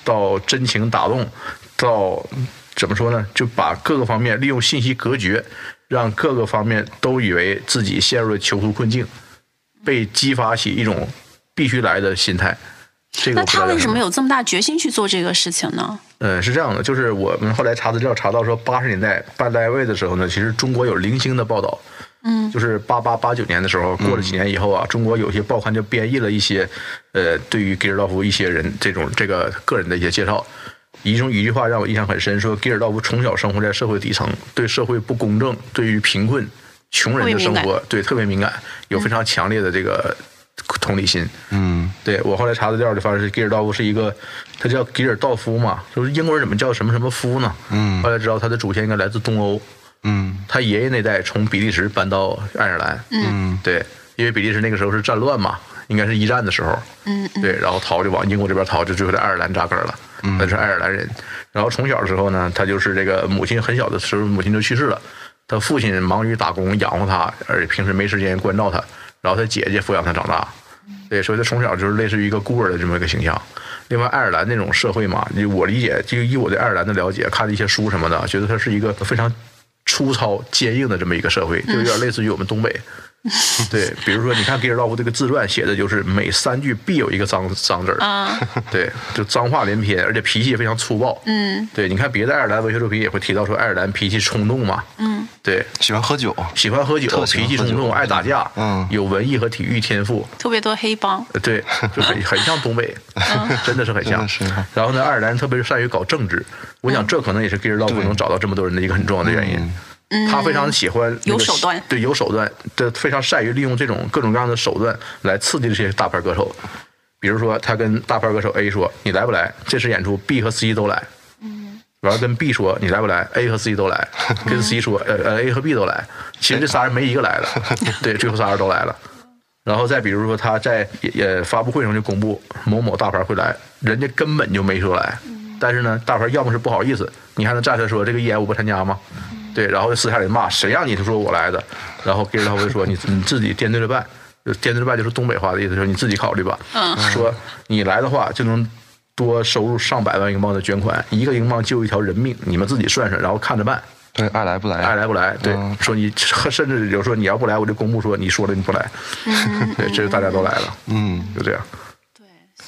到真情打动，到怎么说呢？就把各个方面利用信息隔绝，让各个方面都以为自己陷入了囚徒困境，被激发起一种必须来的心态。这个那他为什么有这么大决心去做这个事情呢？嗯，是这样的，就是我们后来查资料查到说，八十年代办 Live Aid 的时候呢，其实中国有零星的报道。嗯，就是八八八九年的时候，过了几年以后啊，中国有些报刊就编译了一些，呃，对于吉尔道夫一些人这种这个个人的一些介绍。其中一句话让我印象很深，说吉尔道夫从小生活在社会底层，对社会不公正，对于贫困、穷人的生活，对特别敏感，有非常强烈的这个同理心。嗯，对我后来查资料就发现是吉尔道夫是一个，他叫吉尔道夫嘛，就是英国人怎么叫什么什么夫呢？嗯后来知道他的祖先应该来自东欧，嗯他爷爷那代从比利时搬到爱尔兰，嗯对，因为比利时那个时候是战乱嘛，应该是一战的时候，嗯嗯对，然后逃就往英国这边逃，就最后在爱尔兰扎根了，他是爱尔兰人。然后从小的时候呢，他就是这个母亲很小的时候母亲就去世了，他父亲忙于打工养活他，而且平时没时间关照他，然后他姐姐抚养他长大。对，所以他从小就是类似于一个孤儿的这么一个形象。另外，爱尔兰那种社会嘛，就我理解，就以我对爱尔兰的了解，看的一些书什么的，觉得它是一个非常粗糙、坚硬的这么一个社会，就有点类似于我们东北。对，比如说，你看吉尔道夫这个自传写的就是每三句必有一个脏脏字儿，啊，对，就脏话连篇，而且脾气也非常粗暴。嗯。对，你看别的爱尔兰文学作品也会提到说爱尔兰脾气冲动嘛，嗯，对，喜欢喝酒，喜欢喝酒脾气冲动，爱打架，嗯。有文艺和体育天赋，特别多黑帮，呃对，就很很像东北，真的是很像是。然后呢，爱尔兰特别是善于搞政治，我想这可能也是吉尔道夫对。能找到这么多人的一个很重要的原因。嗯他非常喜欢那个有手段对，有手段，对，非常善于利用这种各种各样的手段来刺激这些大牌歌手。比如说，他跟大牌歌手 A 说：“你来不来？这次演出 B 和 C 都来。”嗯，完了跟 B 说：“你来不来？”A 和 C 都来。跟 C 说：“呃呃，A 和 B 都来。”其实这仨人没一个来的，对，最后仨人都来了。然后再比如说，他在也发布会上就公布某某大牌会来，人家根本就没说来。但是呢，大牌要么是不好意思，你还能站出来说这个演我不参加吗？对，然后私下里骂谁让你说我来的，然后给他会说你你自己掂对着办，就掂对着办就是东北话的意思，就是你自己考虑吧。嗯说你来的话就能多收入上百万英镑的捐款，一个英镑救一条人命，你们自己算算，然后看着办。对，爱来不来？爱来不来？对，嗯说你甚至有时候你要不来，我就公布说你说了你不来。对，这就大家都来了，嗯，就这样。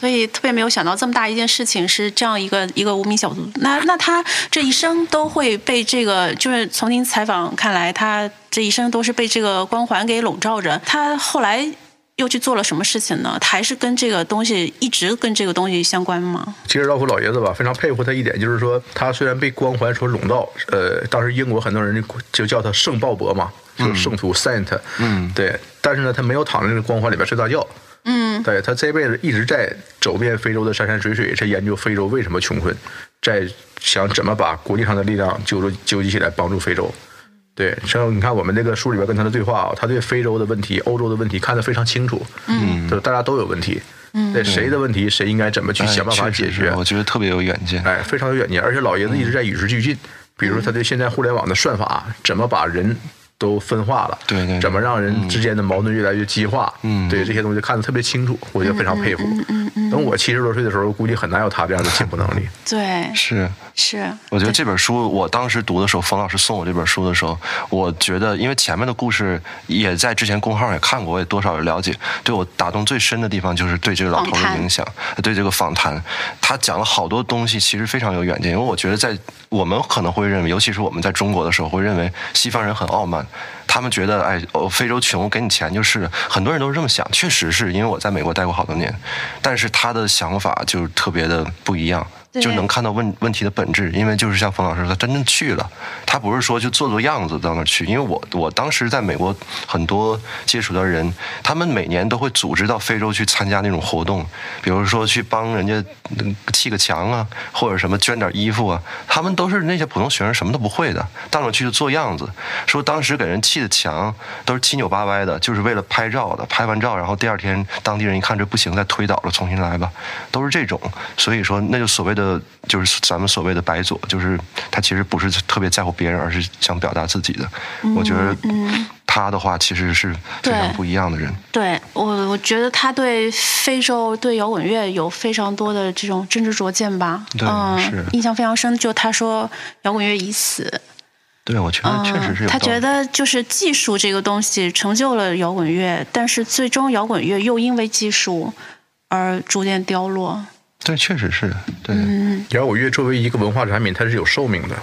所以特别没有想到这么大一件事情是这样一个一个无名小卒。那那他这一生都会被这个，就是从您采访看来，他这一生都是被这个光环给笼罩着。他后来又去做了什么事情呢？还是跟这个东西一直跟这个东西相关吗？其实老虎老爷子吧，非常佩服他一点，就是说他虽然被光环所笼罩，呃，当时英国很多人就就叫他圣鲍勃嘛，就是圣徒 Saint，嗯对，但是呢，他没有躺在那个光环里边睡大觉，嗯对他这辈子一直在走遍非洲的山山水水，在研究非洲为什么穷困，在想怎么把国际上的力量揪住纠集起来帮助非洲。对，像你看我们这个书里边跟他的对话啊，他对非洲的问题、欧洲的问题看得非常清楚，嗯，就是大家都有问题，嗯，对谁的问题谁应该怎么去哎想办法解决，我觉得特别有远见。哎，非常有远见，而且老爷子一直在与时俱进。比如说，他对现在互联网的算法怎么把人都分化了，对对对怎么让人之间的矛盾越来越激化，嗯对这些东西看得特别清楚，我就非常佩服。嗯等我七十多岁的时候，估计很难有他这样的进步能力。对，是，是，我觉得这本书，我当时读的时候，冯老师送我这本书的时候，我觉得，因为前面的故事也在之前公号也看过，我也多少有了解。对我打动最深的地方就是对这个老头的影响，对这个访谈，他讲了好多东西，其实非常有远见。因为我觉得在我们可能会认为，尤其是我们在中国的时候，会认为西方人很傲慢，他们觉得哎，哦，非洲穷，给你钱就是。很多人都是这么想，确实是因为我在美国待过好多年，但是他的想法就特别的不一样。对就能看到问问题的本质。因为就是像冯老师说，他真正去了，他不是说就做做样子到那儿去。因为我我当时在美国很多接触的人，他们每年都会组织到非洲去参加那种活动，比如说去帮人家嗯砌个墙啊，或者什么捐点衣服啊，他们都是那些普通学生什么都不会的，到那儿去就做样子。说当时给人砌的墙都是七扭八歪的，就是为了拍照的。拍完照，然后第二天当地人一看这不行，再推倒了，重新来吧，都是这种。所以说，那就所谓的就是咱们所谓的白左，就是他其实不是特别在乎别人，而是想表达自己的。我觉得他的话其实是非常不一样的人。对我，我觉得他对非洲、对摇滚乐有非常多的这种真知灼见吧。对嗯是，印象非常深。就他说摇滚乐已死，对，我觉得确实是有嗯。他觉得就是技术这个东西成就了摇滚乐，但是最终摇滚乐又因为技术而逐渐凋落。对，确实是对。嗯摇滚乐作为一个文化产品，它是有寿命的，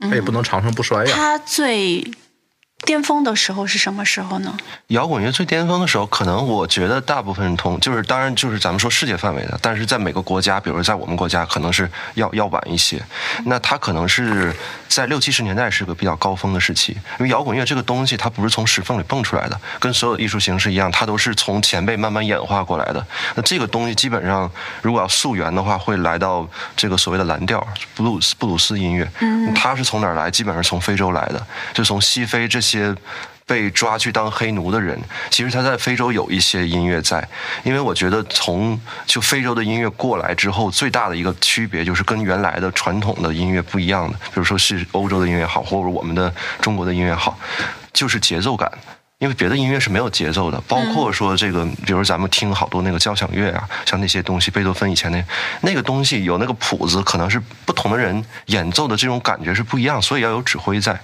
它也不能长盛不衰呀。它最巅峰的时候是什么时候呢？摇滚乐最巅峰的时候，可能我觉得大部分人同就是，当然就是咱们说世界范围的，但是在每个国家，比如在我们国家，可能是要要晚一些。那它可能是在六七十年代是个比较高峰的时期，因为摇滚乐这个东西，它不是从石缝里蹦出来的，跟所有艺术形式一样，它都是从前辈慢慢演化过来的。那这个东西基本上，如果要溯源的话，会来到这个所谓的蓝调布鲁斯布鲁斯音乐。嗯，它是从哪儿来？基本上是从非洲来的，就从西非这些。被抓去当黑奴的人，其实他在非洲有一些音乐在，因为我觉得从就非洲的音乐过来之后，最大的一个区别就是跟原来的传统的音乐不一样的，比如说是欧洲的音乐好，或者我们的中国的音乐好，就是节奏感。因为别的音乐是没有节奏的，包括说这个，比如咱们听好多那个交响乐啊，像那些东西，贝多芬以前那那个东西有那个谱子，可能是不同的人演奏的这种感觉是不一样，所以要有指挥在。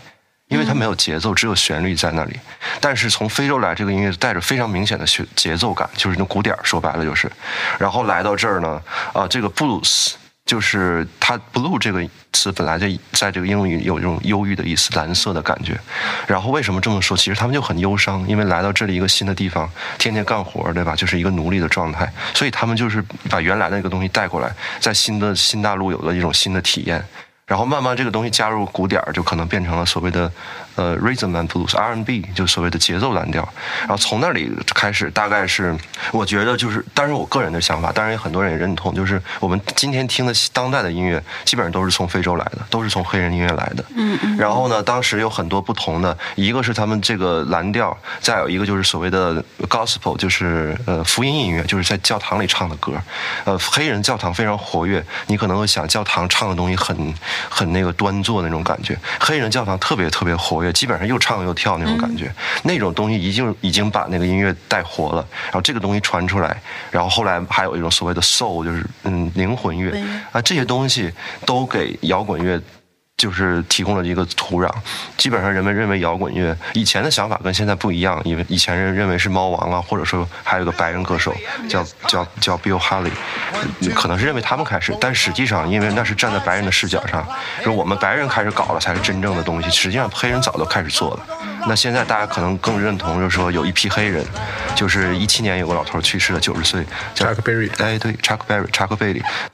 因为它没有节奏，只有旋律在那里。但是从非洲来，这个音乐带着非常明显的节节奏感，就是那鼓点儿，说白了就是。然后来到这儿呢，啊，这个布鲁斯就是它 blue 这个词本来就在这个英语有一种忧郁的意思，蓝色的感觉。然后为什么这么说？其实他们就很忧伤，因为来到这里一个新的地方，天天干活，对吧？就是一个奴隶的状态，所以他们就是把原来的那个东西带过来，在新的新大陆有了一种新的体验。然后慢慢这个东西加入鼓点儿，就可能变成了所谓的呃 rhythm and blues R&B，就所谓的节奏蓝调。然后从那里开始，大概是我觉得就是，当然我个人的想法，当然也很多人也认同，就是我们今天听的当代的音乐，基本上都是从非洲来的，都是从黑人音乐来的。嗯嗯。然后呢，当时有很多不同的，一个是他们这个蓝调，再有一个就是所谓的 gospel，就是呃福音音乐，就是在教堂里唱的歌。呃，黑人教堂非常活跃，你可能会想教堂唱的东西很很那个端坐那种感觉。黑人教堂特别特别活跃，基本上又唱又跳那种感觉。那种东西已经已经把那个音乐带活了，然后这个东西传出来，然后后来还有一种所谓的 soul，就是嗯灵魂乐啊，这些东西都给摇滚乐。就是提供了一个土壤，基本上人们认为摇滚乐以前的想法跟现在不一样，因为以前人认为是猫王啊，或者说还有一个白人歌手叫 叫叫 Bill Haley，可能是认为他们开始，但实际上因为那是站在白人的视角上，说我们白人开始搞了才是真正的东西，实际上黑人早就开始做了。那现在大家可能更认同，就是说有一批黑人，就是一七年有个老头去世了，九十岁，叫 Chuck Berry 哎对，Chuck Berry，查克贝里。It was a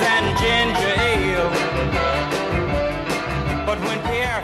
And ginger ale.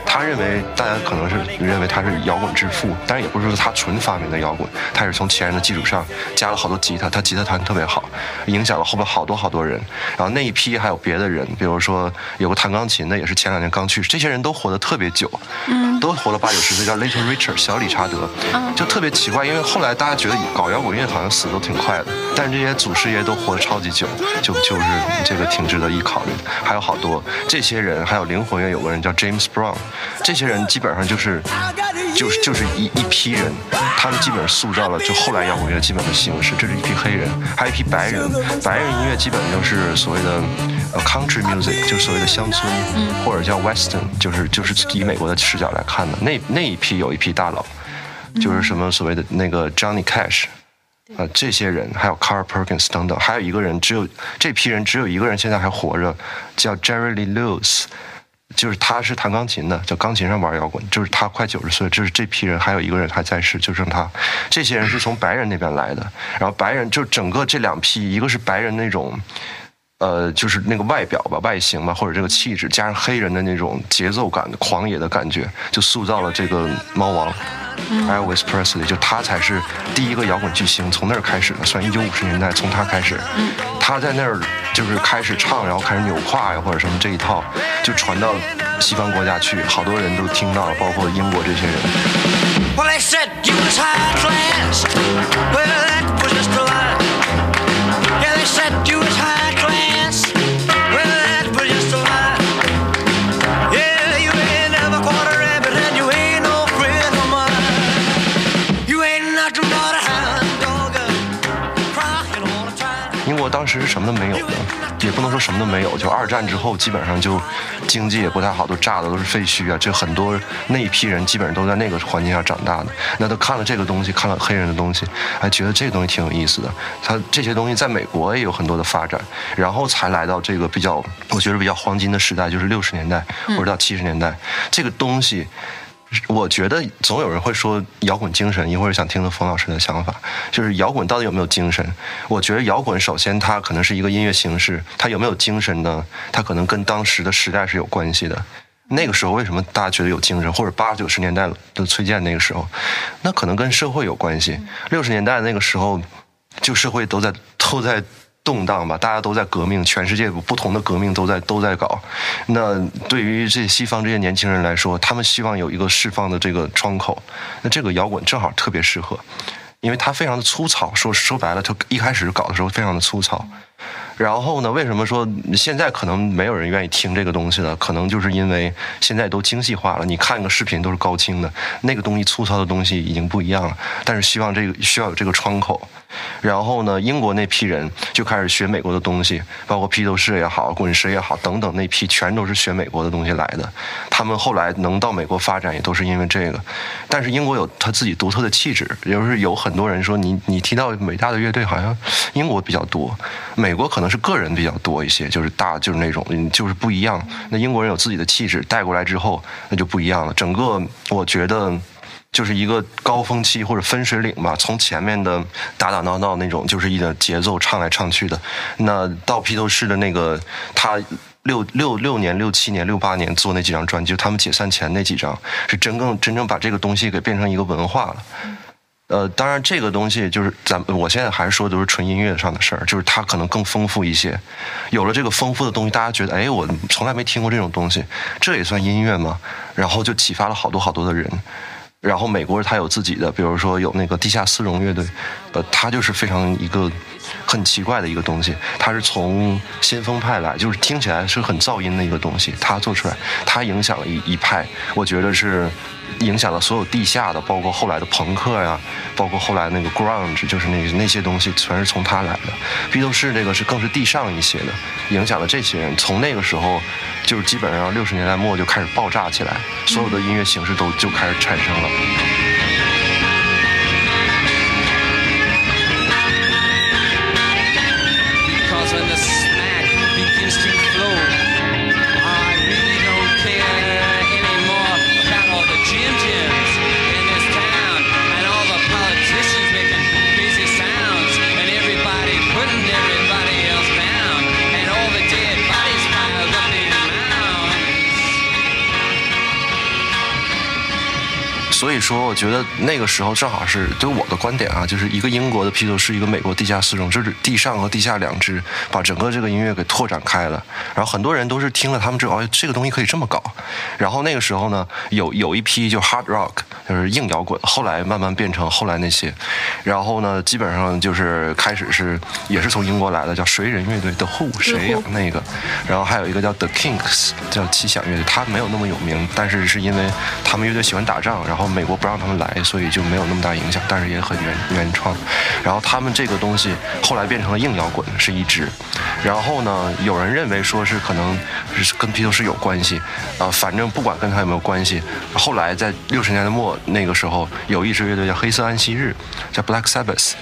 他认为大家可能是认为他是摇滚之父，但是也不是说他纯发明的摇滚，他是从前人的基础上加了好多吉他，他吉他弹得特别好，影响了后边好多好多人。然后那一批还有别的人，比如说有个弹钢琴的，也是前两年刚去世，这些人都活得特别久，嗯，都活了八九十岁，叫 Little Richard 小理查德，就特别奇怪，因为后来大家觉得搞摇滚乐好像死都挺快的，但是这些祖师爷都活得超级久，就就是这个挺值得一考虑的。还有好多这些人，还有灵魂乐有个人叫 James Brown，这些人基本上就是就是就是一一批人，他们基本上塑造了就后来摇滚乐基本的形式。这是一批黑人，还有一批白人，白人音乐基本就是所谓的呃 country music，就是所谓的乡村，或者叫 western，就是就是以美国的视角来看的。那那一批有一批大佬，就是什么所谓的那个 Johnny Cash。呃，这些人还有 Carl Perkins 等等，还有一个人，只有这批人只有一个人现在还活着，叫 Jerry Lee Lewis，就是他是弹钢琴的，在钢琴上玩摇滚，就是他快九十岁，就是这批人还有一个人还在世，就剩他。这些人是从白人那边来的，然后白人就整个这两批，一个是白人那种。呃，就是那个外表吧，外形吧，或者这个气质，加上黑人的那种节奏感、狂野的感觉，就塑造了这个猫王、Elvis Presley，就他才是第一个摇滚巨星，从那儿开始的，算一九五十年代，从他开始，他在那儿就是开始唱，然后开始扭胯呀或者什么这一套，就传到西方国家去，好多人都听到了，包括英国这些人。当时是什么都没有的，也不能说什么都没有，就二战之后基本上就经济也不太好，都炸的都是废墟啊。这很多那一批人基本上都在那个环境下长大的，那他看了这个东西，看了黑人的东西，还觉得这个东西挺有意思的。他这些东西在美国也有很多的发展，然后才来到这个比较，我觉得比较黄金的时代，就是六十年代或者到七十年代，这个东西。我觉得总有人会说摇滚精神，一会儿想听听冯老师的想法，就是摇滚到底有没有精神？我觉得摇滚首先它可能是一个音乐形式，它有没有精神呢？它可能跟当时的时代是有关系的。那个时候为什么大家觉得有精神，或者八九十年代的崔健那个时候，那可能跟社会有关系。六十年代那个时候，就社会都在都在动荡吧，大家都在革命，全世界不同的革命都在都在搞。那对于这西方这些年轻人来说，他们希望有一个释放的这个窗口，那这个摇滚正好特别适合，因为它非常的粗糙。说说白了，就一开始搞的时候非常的粗糙。然后呢，为什么说现在可能没有人愿意听这个东西呢？可能就是因为现在都精细化了，你看个视频都是高清的，那个东西粗糙的东西已经不一样了。但是希望这个需要有这个窗口。然后呢，英国那批人就开始学美国的东西，包括披头士也好、滚石也好等等，那批全都是学美国的东西来的。他们后来能到美国发展，也都是因为这个。但是英国有他自己独特的气质，也就是有很多人说你你提到伟大的乐队，好像英国比较多，美国可能是个人比较多一些，就是大就是那种就是不一样。那英国人有自己的气质，带过来之后那就不一样了。整个我觉得。就是一个高峰期或者分水岭吧，从前面的打打闹闹那种，就是一个节奏唱来唱去的，那到披头士的那个他。六六六年、六七年、六八年做那几张专辑，他们解散前那几张，是真正真正把这个东西给变成一个文化了。呃，当然这个东西就是咱我现在还是说都是纯音乐上的事儿，就是它可能更丰富一些。有了这个丰富的东西，大家觉得，哎，我从来没听过这种东西，这也算音乐吗？然后就启发了好多好多的人。然后美国他有自己的，比如说有那个地下丝绒乐队，呃，他就是非常一个很奇怪的一个东西，他是从先锋派来，就是听起来是很噪音的一个东西，他做出来，他影响了一一派，我觉得是影响了所有地下的，包括后来的朋克呀，包括后来那个 grunge，就是那那些东西全是从他来的。披头士这个是更是地上一些的，影响了这些人。从那个时候，就是基本上六十年代末就开始爆炸起来，所有的音乐形式都就开始产生了。所以说，我觉得那个时候正好是，对我的观点啊，就是一个英国的披头士，一个美国地下四重，就是地上和地下两支，把整个这个音乐给拓展开了。然后很多人都是听了他们之后，哎，这个东西可以这么搞。然后那个时候呢，有有一批就 hard rock，就是硬摇滚，后来慢慢变成后来那些。然后呢，基本上就是开始是也是从英国来的，叫谁人乐队的 Who 谁呀、那个，然后还有一个叫 The Kinks，叫七响乐队，他没有那么有名，但是是因为他们乐队喜欢打仗，然后美国不让他们来，所以就没有那么大影响，但是也很原原创。然后他们这个东西后来变成了硬摇滚，是一支。然后呢，有人认为说是可能是跟披头士有关系，啊，反正不管跟他有没有关系，后来在六十年代末那个时候，有一支乐队叫黑色安息日，叫 Black Sabbath。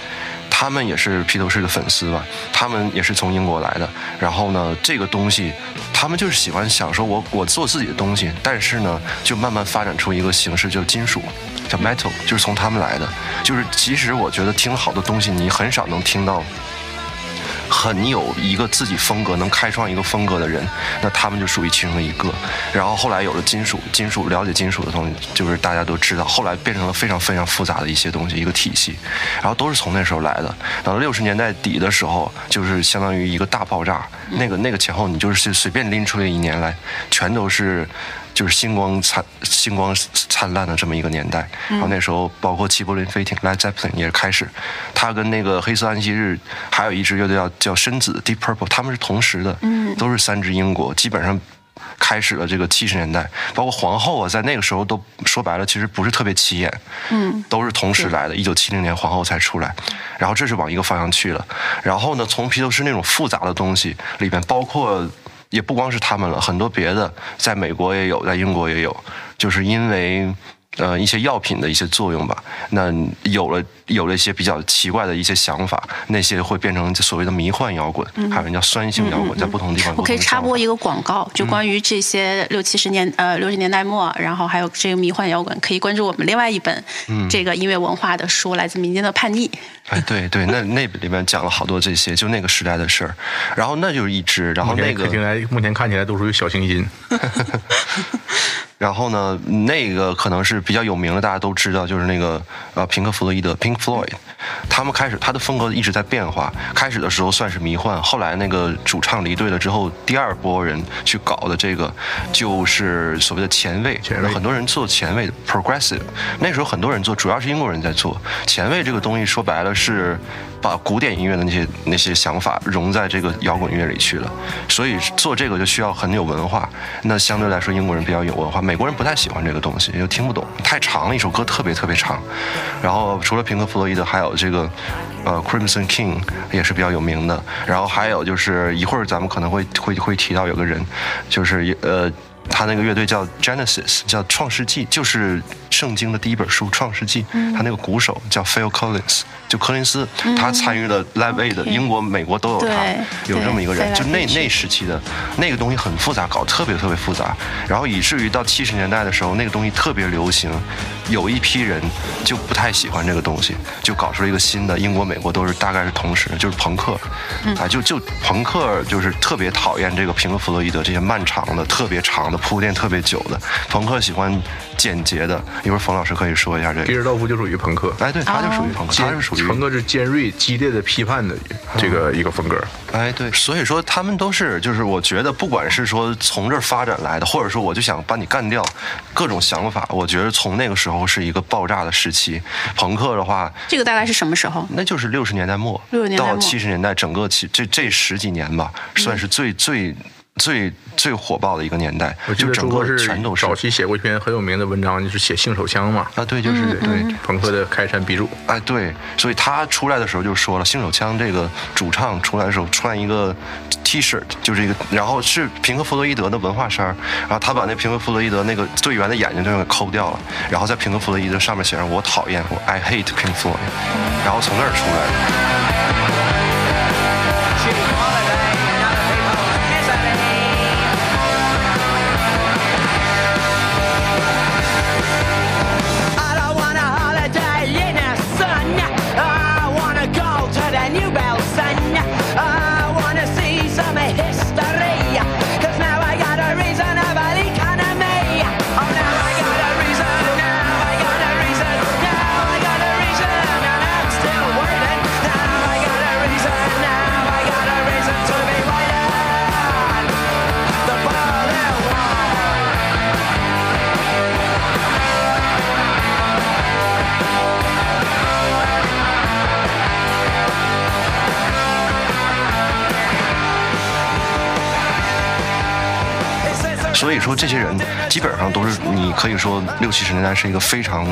他们也是披头士的粉丝吧，他们也是从英国来的。然后呢，这个东西，他们就是喜欢想说我我做自己的东西，但是呢，就慢慢发展出一个形式，叫金属，叫 metal，就是从他们来的。就是其实我觉得听好的东西，你很少能听到。很有一个自己风格，能开创一个风格的人，那他们就属于其中的一个。然后后来有了金属，金属了解金属的东西，就是大家都知道。后来变成了非常非常复杂的一些东西，一个体系。然后都是从那时候来的。等到六十年代底的时候，就是相当于一个大爆炸。那个那个前后，你就是随便拎出来一年来，全都是。就是星光灿星光灿烂的这么一个年代，然后那时候包括齐柏林飞艇 Led Zeppelin 也是开始，他跟那个黑色安息日还有一支乐队叫叫深紫 Deep Purple，他们是同时的，都是三支英国，基本上开始了这个七十年代，包括皇后啊，在那个时候都说白了，其实不是特别起眼，嗯，都是同时来的，一九七零年皇后才出来，然后这是往一个方向去了，然后呢，从披头士那种复杂的东西里面，包括。也不光是他们了，很多别的，在美国也有，在英国也有，就是因为呃一些药品的一些作用吧，那有了有了一些比较奇怪的一些想法，那些会变成所谓的迷幻摇滚，还有人叫酸性摇滚，在不同地方我可以插播一个广告，就关于这些六七十年呃六十年代末，然后还有这个迷幻摇滚，可以关注我们另外一本这个音乐文化的书，来自民间的叛逆。哎，对对，那那里面讲了好多这些，就那个时代的事儿，然后那就是一支，然后那个目前看起来都属于小清新。然后呢，那个可能是比较有名的，大家都知道，就是那个呃平克·弗洛伊德 （Pink Floyd），他们开始他的风格一直在变化。开始的时候算是迷幻，后来那个主唱离队了之后，第二波人去搞的这个就是所谓的前卫，前卫很多人做前卫的 （progressive）。那时候很多人做，主要是英国人在做前卫这个东西，说白了是。把古典音乐的那些那些想法融在这个摇滚乐里去了，所以做这个就需要很有文化。那相对来说，英国人比较有文化，美国人不太喜欢这个东西，又听不懂，太长了，一首歌特别特别长。然后除了平克·弗洛伊德，还有这个呃 Crimson King 也是比较有名的。然后还有就是一会儿咱们可能会会会提到有个人，就是呃。他那个乐队叫 Genesis，叫创世纪，就是圣经的第一本书《创世纪》。他那个鼓手叫 Phil Collins，就柯林斯，他参与了 Live Aid，英国、美国都有他，有这么一个人。就那那时期的那个东西很复杂，搞特别特别复杂，然后以至于到七十年代的时候，那个东西特别流行，有一批人就不太喜欢这个东西，就搞出了一个新的，英国、美国都是大概是同时，就是朋克，啊，就就朋克就是特别讨厌这个平克·弗洛伊德这些漫长的、特别长的铺垫特别久的，朋克喜欢简洁的。一会儿冯老师可以说一下这个。皮尔道夫就属于朋克，哎，对，他就属于朋克，他是属于朋克是尖锐、激烈的批判的这个一个风格。哎，对，所以说他们都是，就是我觉得，不管是说从这儿发展来的，或者说我就想把你干掉，各种想法，我觉得从那个时候是一个爆炸的时期。朋克的话，这个大概是什么时候？那就是六十年代末六十年代末到七十年代，整个七这这十几年吧，算是最最最最火爆的一个年代我，记就整个得中国是全都是早期写过一篇很有名的文章，就是写性手枪嘛，啊，对，就是对。朋克的开山鼻祖。哎，对，所以他出来的时候就说了，性手枪这个主唱出来的时候穿一个 T 恤，就是一个，然后是平克·弗洛伊德的文化衫，然后他把那平克·弗洛伊德那个队员的眼睛都给抠掉了，然后在平克·弗洛伊德上面写上我讨厌我 I hate Pink Floyd，然后从那儿出来的。说这些人基本上都是你可以说六七十年代是一个非常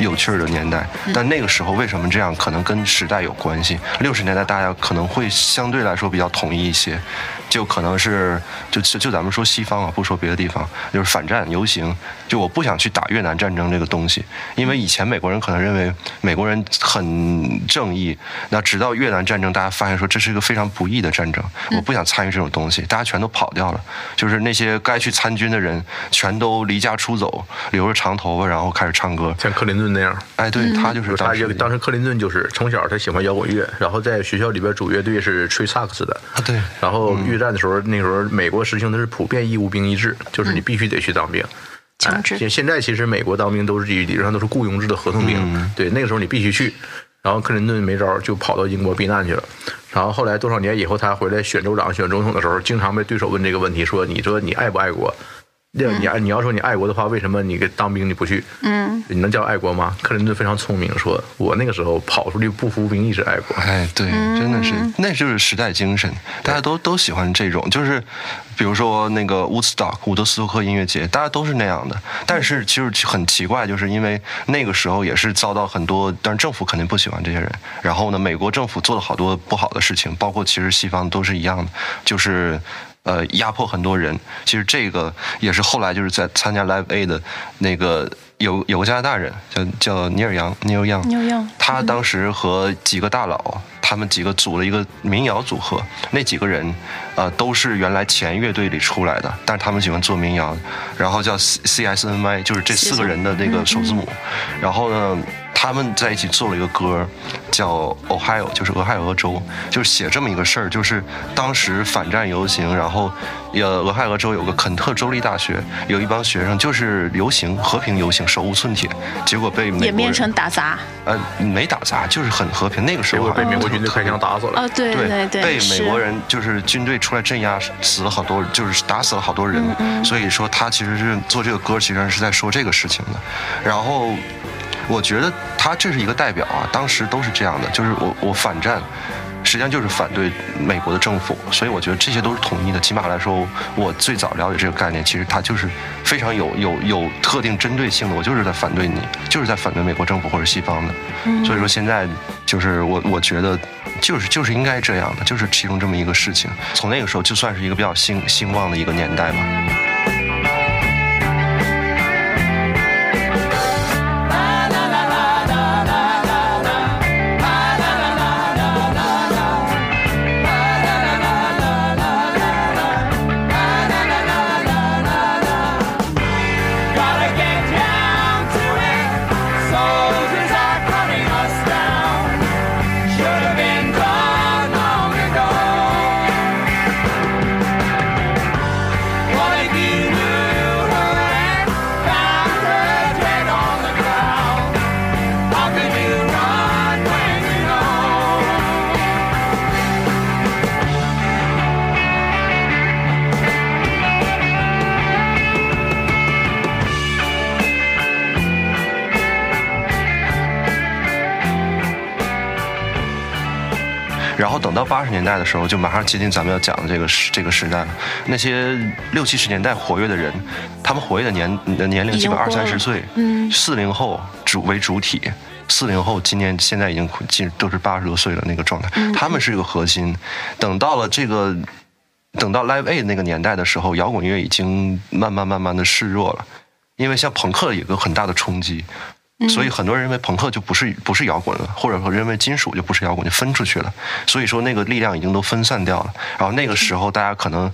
有趣儿的年代，但那个时候为什么这样，可能跟时代有关系。六十年代大家可能会相对来说比较统一一些。就可能是就就就咱们说西方啊，不说别的地方，就是反战游行。就我不想去打越南战争这个东西，因为以前美国人可能认为美国人很正义，那直到越南战争，大家发现说这是一个非常不义的战争，我不想参与这种东西，大家全都跑掉了。就是那些该去参军的人，全都离家出走，留着长头发，然后开始唱歌。像克林顿那样，哎，对他就是当时就当时克林顿就是从小他喜欢摇滚乐，然后在学校里边主乐队是吹萨克斯的。啊，对，然后越战的时候，那时候美国实行的是普遍义务兵役制，就是你必须得去当兵。强制哎现现在其实美国当兵都是理论上都是雇佣制的合同兵，嗯对，那个时候你必须去。然后克林顿没招儿，就跑到英国避难去了。然后后来多少年以后，他回来选州长、选总统的时候，经常被对手问这个问题：说你说你爱不爱国？那你爱你要说你爱国的话，为什么你给当兵你不去？嗯，你能叫爱国吗？克林顿非常聪明，说我那个时候跑出去不服兵役是爱国。哎，对，真的是，那就是时代精神，大家都都喜欢这种，就是比如说那个 Woodstock 伍德斯托克音乐节，大家都是那样的。但是其实很奇怪，就是因为那个时候也是遭到很多，但是政府肯定不喜欢这些人。然后呢，美国政府做了好多不好的事情，包括其实西方都是一样的，就是。呃，压迫很多人，其实这个也是后来就是在参加 Live A 的那个有有个加拿大人叫叫尼尔杨尼尔杨，尼尔杨他当时和几个大佬，他们几个组了一个民谣组合，那几个人，呃，都是原来前乐队里出来的，但是他们喜欢做民谣，然后叫 C C S N Y，就是这四个人的那个首字母，然后呢，他们在一起做了一个歌，叫 Ohio，就是俄亥俄州，就是写这么一个事儿，就是当时反战游行，然后，呃，俄亥俄州有个肯特州立大学，有一帮学生就是游行和平游行，手无寸铁，结果被美国人演变成打砸。呃，没打砸，就是很和平。那个时候被美国军队开枪打死了。哦，对对对，被美国人就是军队出来镇压，死了好多，就是打死了好多人。嗯所以说他其实是做这个歌，其实是在说这个事情的。然后我觉得他这是一个代表啊，当时都是这样的，就是我我反战。实际上就是反对美国的政府，所以我觉得这些都是统一的。起码来说，我最早了解这个概念，其实它就是非常有有有特定针对性的。我就是在反对你，就是在反对美国政府或者西方的。所以说现在就是我我觉得就是就是应该这样的，就是其中这么一个事情。从那个时候就算是一个比较兴兴旺的一个年代吧。到八十年代的时候，就马上接近咱们要讲的这个时这个时代了。那些六七十年代活跃的人，他们活跃的年年龄基本二三十岁，嗯四零后主为主体。四零后今年现在已经进都是八十多岁了那个状态，他们是一个核心。等到了这个，等到 Live A 那个年代的时候，摇滚乐已经慢慢慢慢的示弱了，因为像朋克有个很大的冲击。所以很多人认为朋克就不是不是摇滚了，或者说认为金属就不是摇滚，就分出去了。所以说那个力量已经都分散掉了。然后那个时候大家可能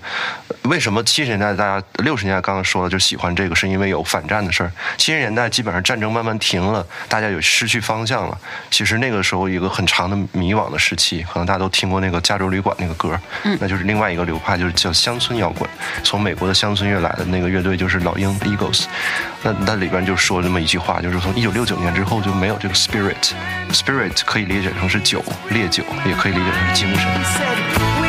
为什么七十年代大家六十年代刚刚说了就喜欢这个，是因为有反战的事儿。七十年代基本上战争慢慢停了，大家有失去方向了。其实那个时候一个很长的迷惘的时期，可能大家都听过那个《加州旅馆》那个歌，那就是另外一个流派，就是叫乡村摇滚，从美国的乡村乐来的那个乐队就是老鹰 Eagles。那那里边就说这么一句话，就是从一九六九年之后就没有这个 spirit，spirit 可以理解成是酒，烈酒，也可以理解成是精神。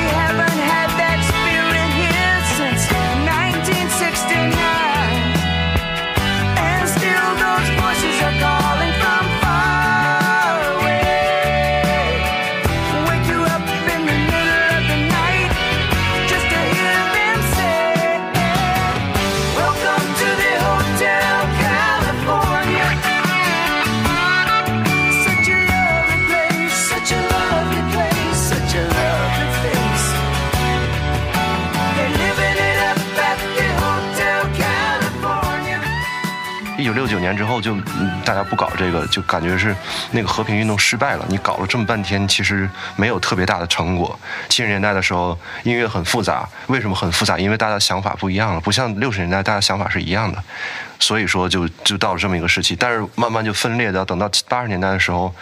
九六九年之后就嗯大家不搞这个，就感觉是那个和平运动失败了。你搞了这么半天，其实没有特别大的成果。七十年代的时候，音乐很复杂，为什么很复杂？因为大家想法不一样了，不像六十年代大家想法是一样的，所以说就就到了这么一个时期。但是慢慢就分裂到等到八十年代的时候。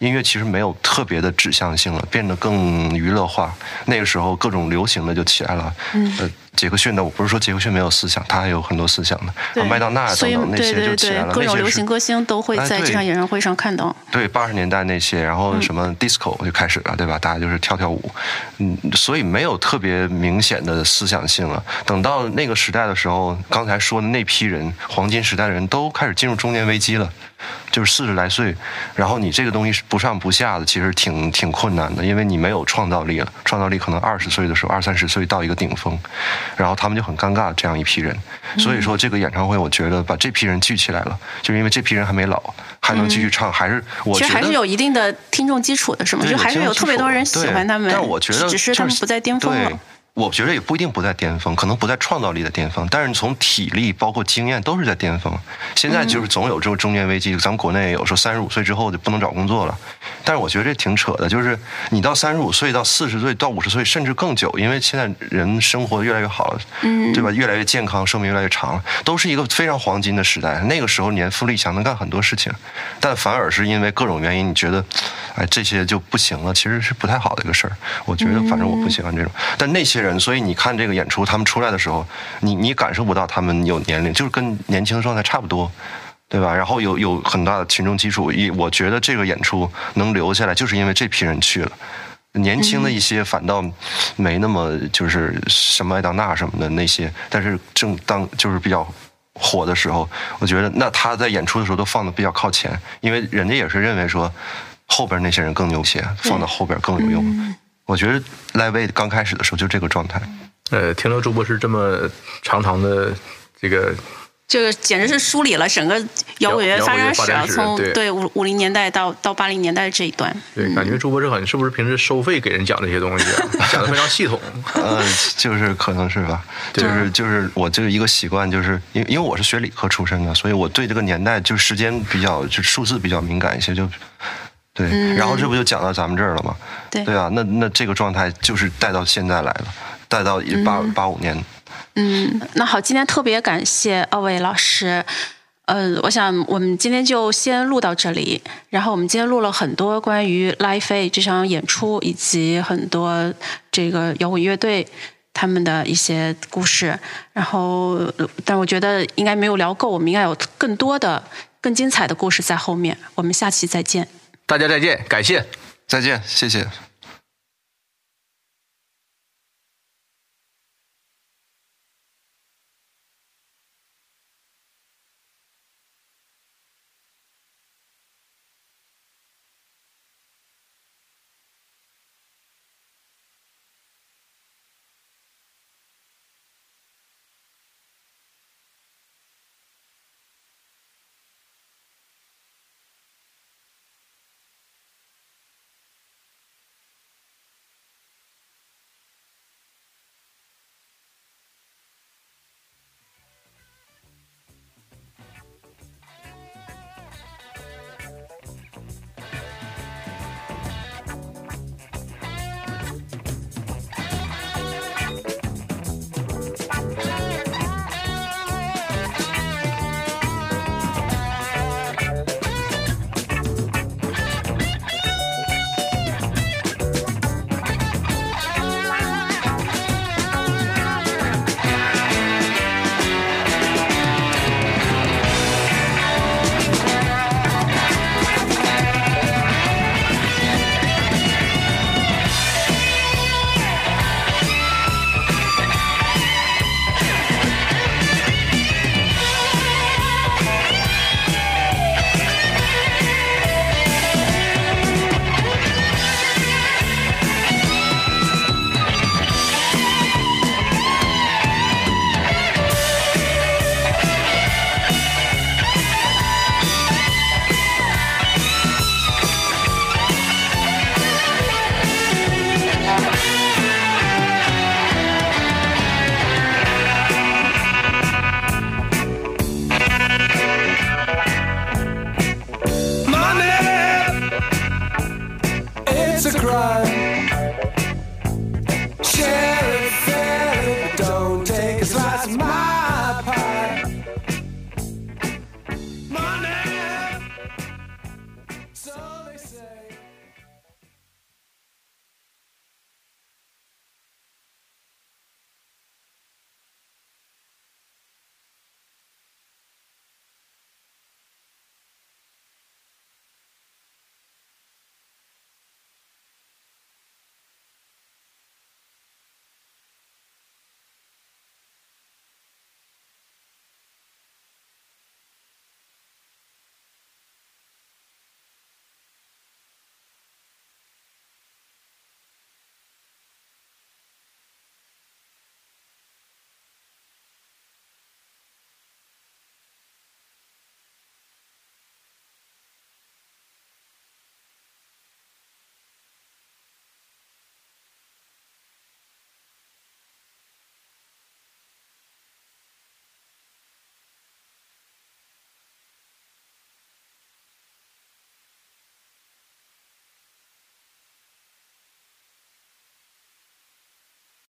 音乐其实没有特别的指向性了，变得更娱乐化。那个时候各种流行的就起来了。嗯，呃，杰克逊的我不是说杰克逊没有思想，他还有很多思想的。麦当娜等等那些对对对就起来了。，各种流行歌星都会在这场演唱会上看到。对八十年代那些，然后什么 disco 就开始了，对吧？大家就是跳跳舞，嗯，所以没有特别明显的思想性了。等到那个时代的时候，刚才说的那批人，黄金时代的人都开始进入中年危机了，就是四十来岁，然后你这个东西是不上不下的，其实挺挺困难的，因为你没有创造力了。创造力可能二十岁的时候，二三十岁到一个顶峰，然后他们就很尴尬，这样一批人。所以说这个演唱会，我觉得把这批人聚起来了，就是因为这批人还没老，还能继续唱，还是我觉得其实还是有一定的听众基础的，是吗？就还是有特别多人喜欢他们，但我觉得只是他们不在巅峰了对。我觉得也不一定不在巅峰，可能不在创造力的巅峰，但是从体力包括经验都是在巅峰。现在就是总有这种中年危机，咱们国内也有说三十五岁之后就不能找工作了，但是我觉得这挺扯的，就是你到三十五岁到四十岁到五十岁甚至更久，因为现在人生活越来越好了，嗯，对吧？越来越健康，寿命越来越长了，都是一个非常黄金的时代。那个时候年富力强，能干很多事情，但反而是因为各种原因，你觉得，哎，这些就不行了，其实是不太好的一个事儿。我觉得，反正我不喜欢这种。但那些人，所以你看这个演出，他们出来的时候，你你感受不到他们有年龄，就是跟年轻的状态差不多。对吧？然后有有很大的群众基础，一我觉得这个演出能留下来，就是因为这批人去了。年轻的一些反倒没那么就是什么麦当娜什么的那些，但是正当就是比较火的时候，我觉得那他在演出的时候都放的比较靠前，因为人家也是认为说后边那些人更牛些，放到后边更有用。我觉得 Live Aid 刚开始的时候就这个状态。呃，听到朱博士这么长长的这个这个简直是梳理了整个摇滚乐发展史啊，从对对五五零年代到到八零年代这一段。对，感觉朱博士好像是不是平时收费给人讲这些东西啊？讲的非常系统。呃，就是可能是吧，就是就是我就是一个习惯，就是因为因为我是学理科出身的，所以我对这个年代就时间比较就数字比较敏感一些，就对。然后这不就讲到咱们这儿了吗？对对啊，那那这个状态就是带到现在来了，带到八八五年。嗯，那好，今天特别感谢二位老师。呃，我想我们今天就先录到这里。然后我们今天录了很多关于 Live 这场演出，以及很多这个摇滚乐队他们的一些故事。然后，呃但我觉得应该没有聊够，我们应该有更多的、更精彩的故事在后面。我们下期再见。大家再见，感谢。再见，谢谢。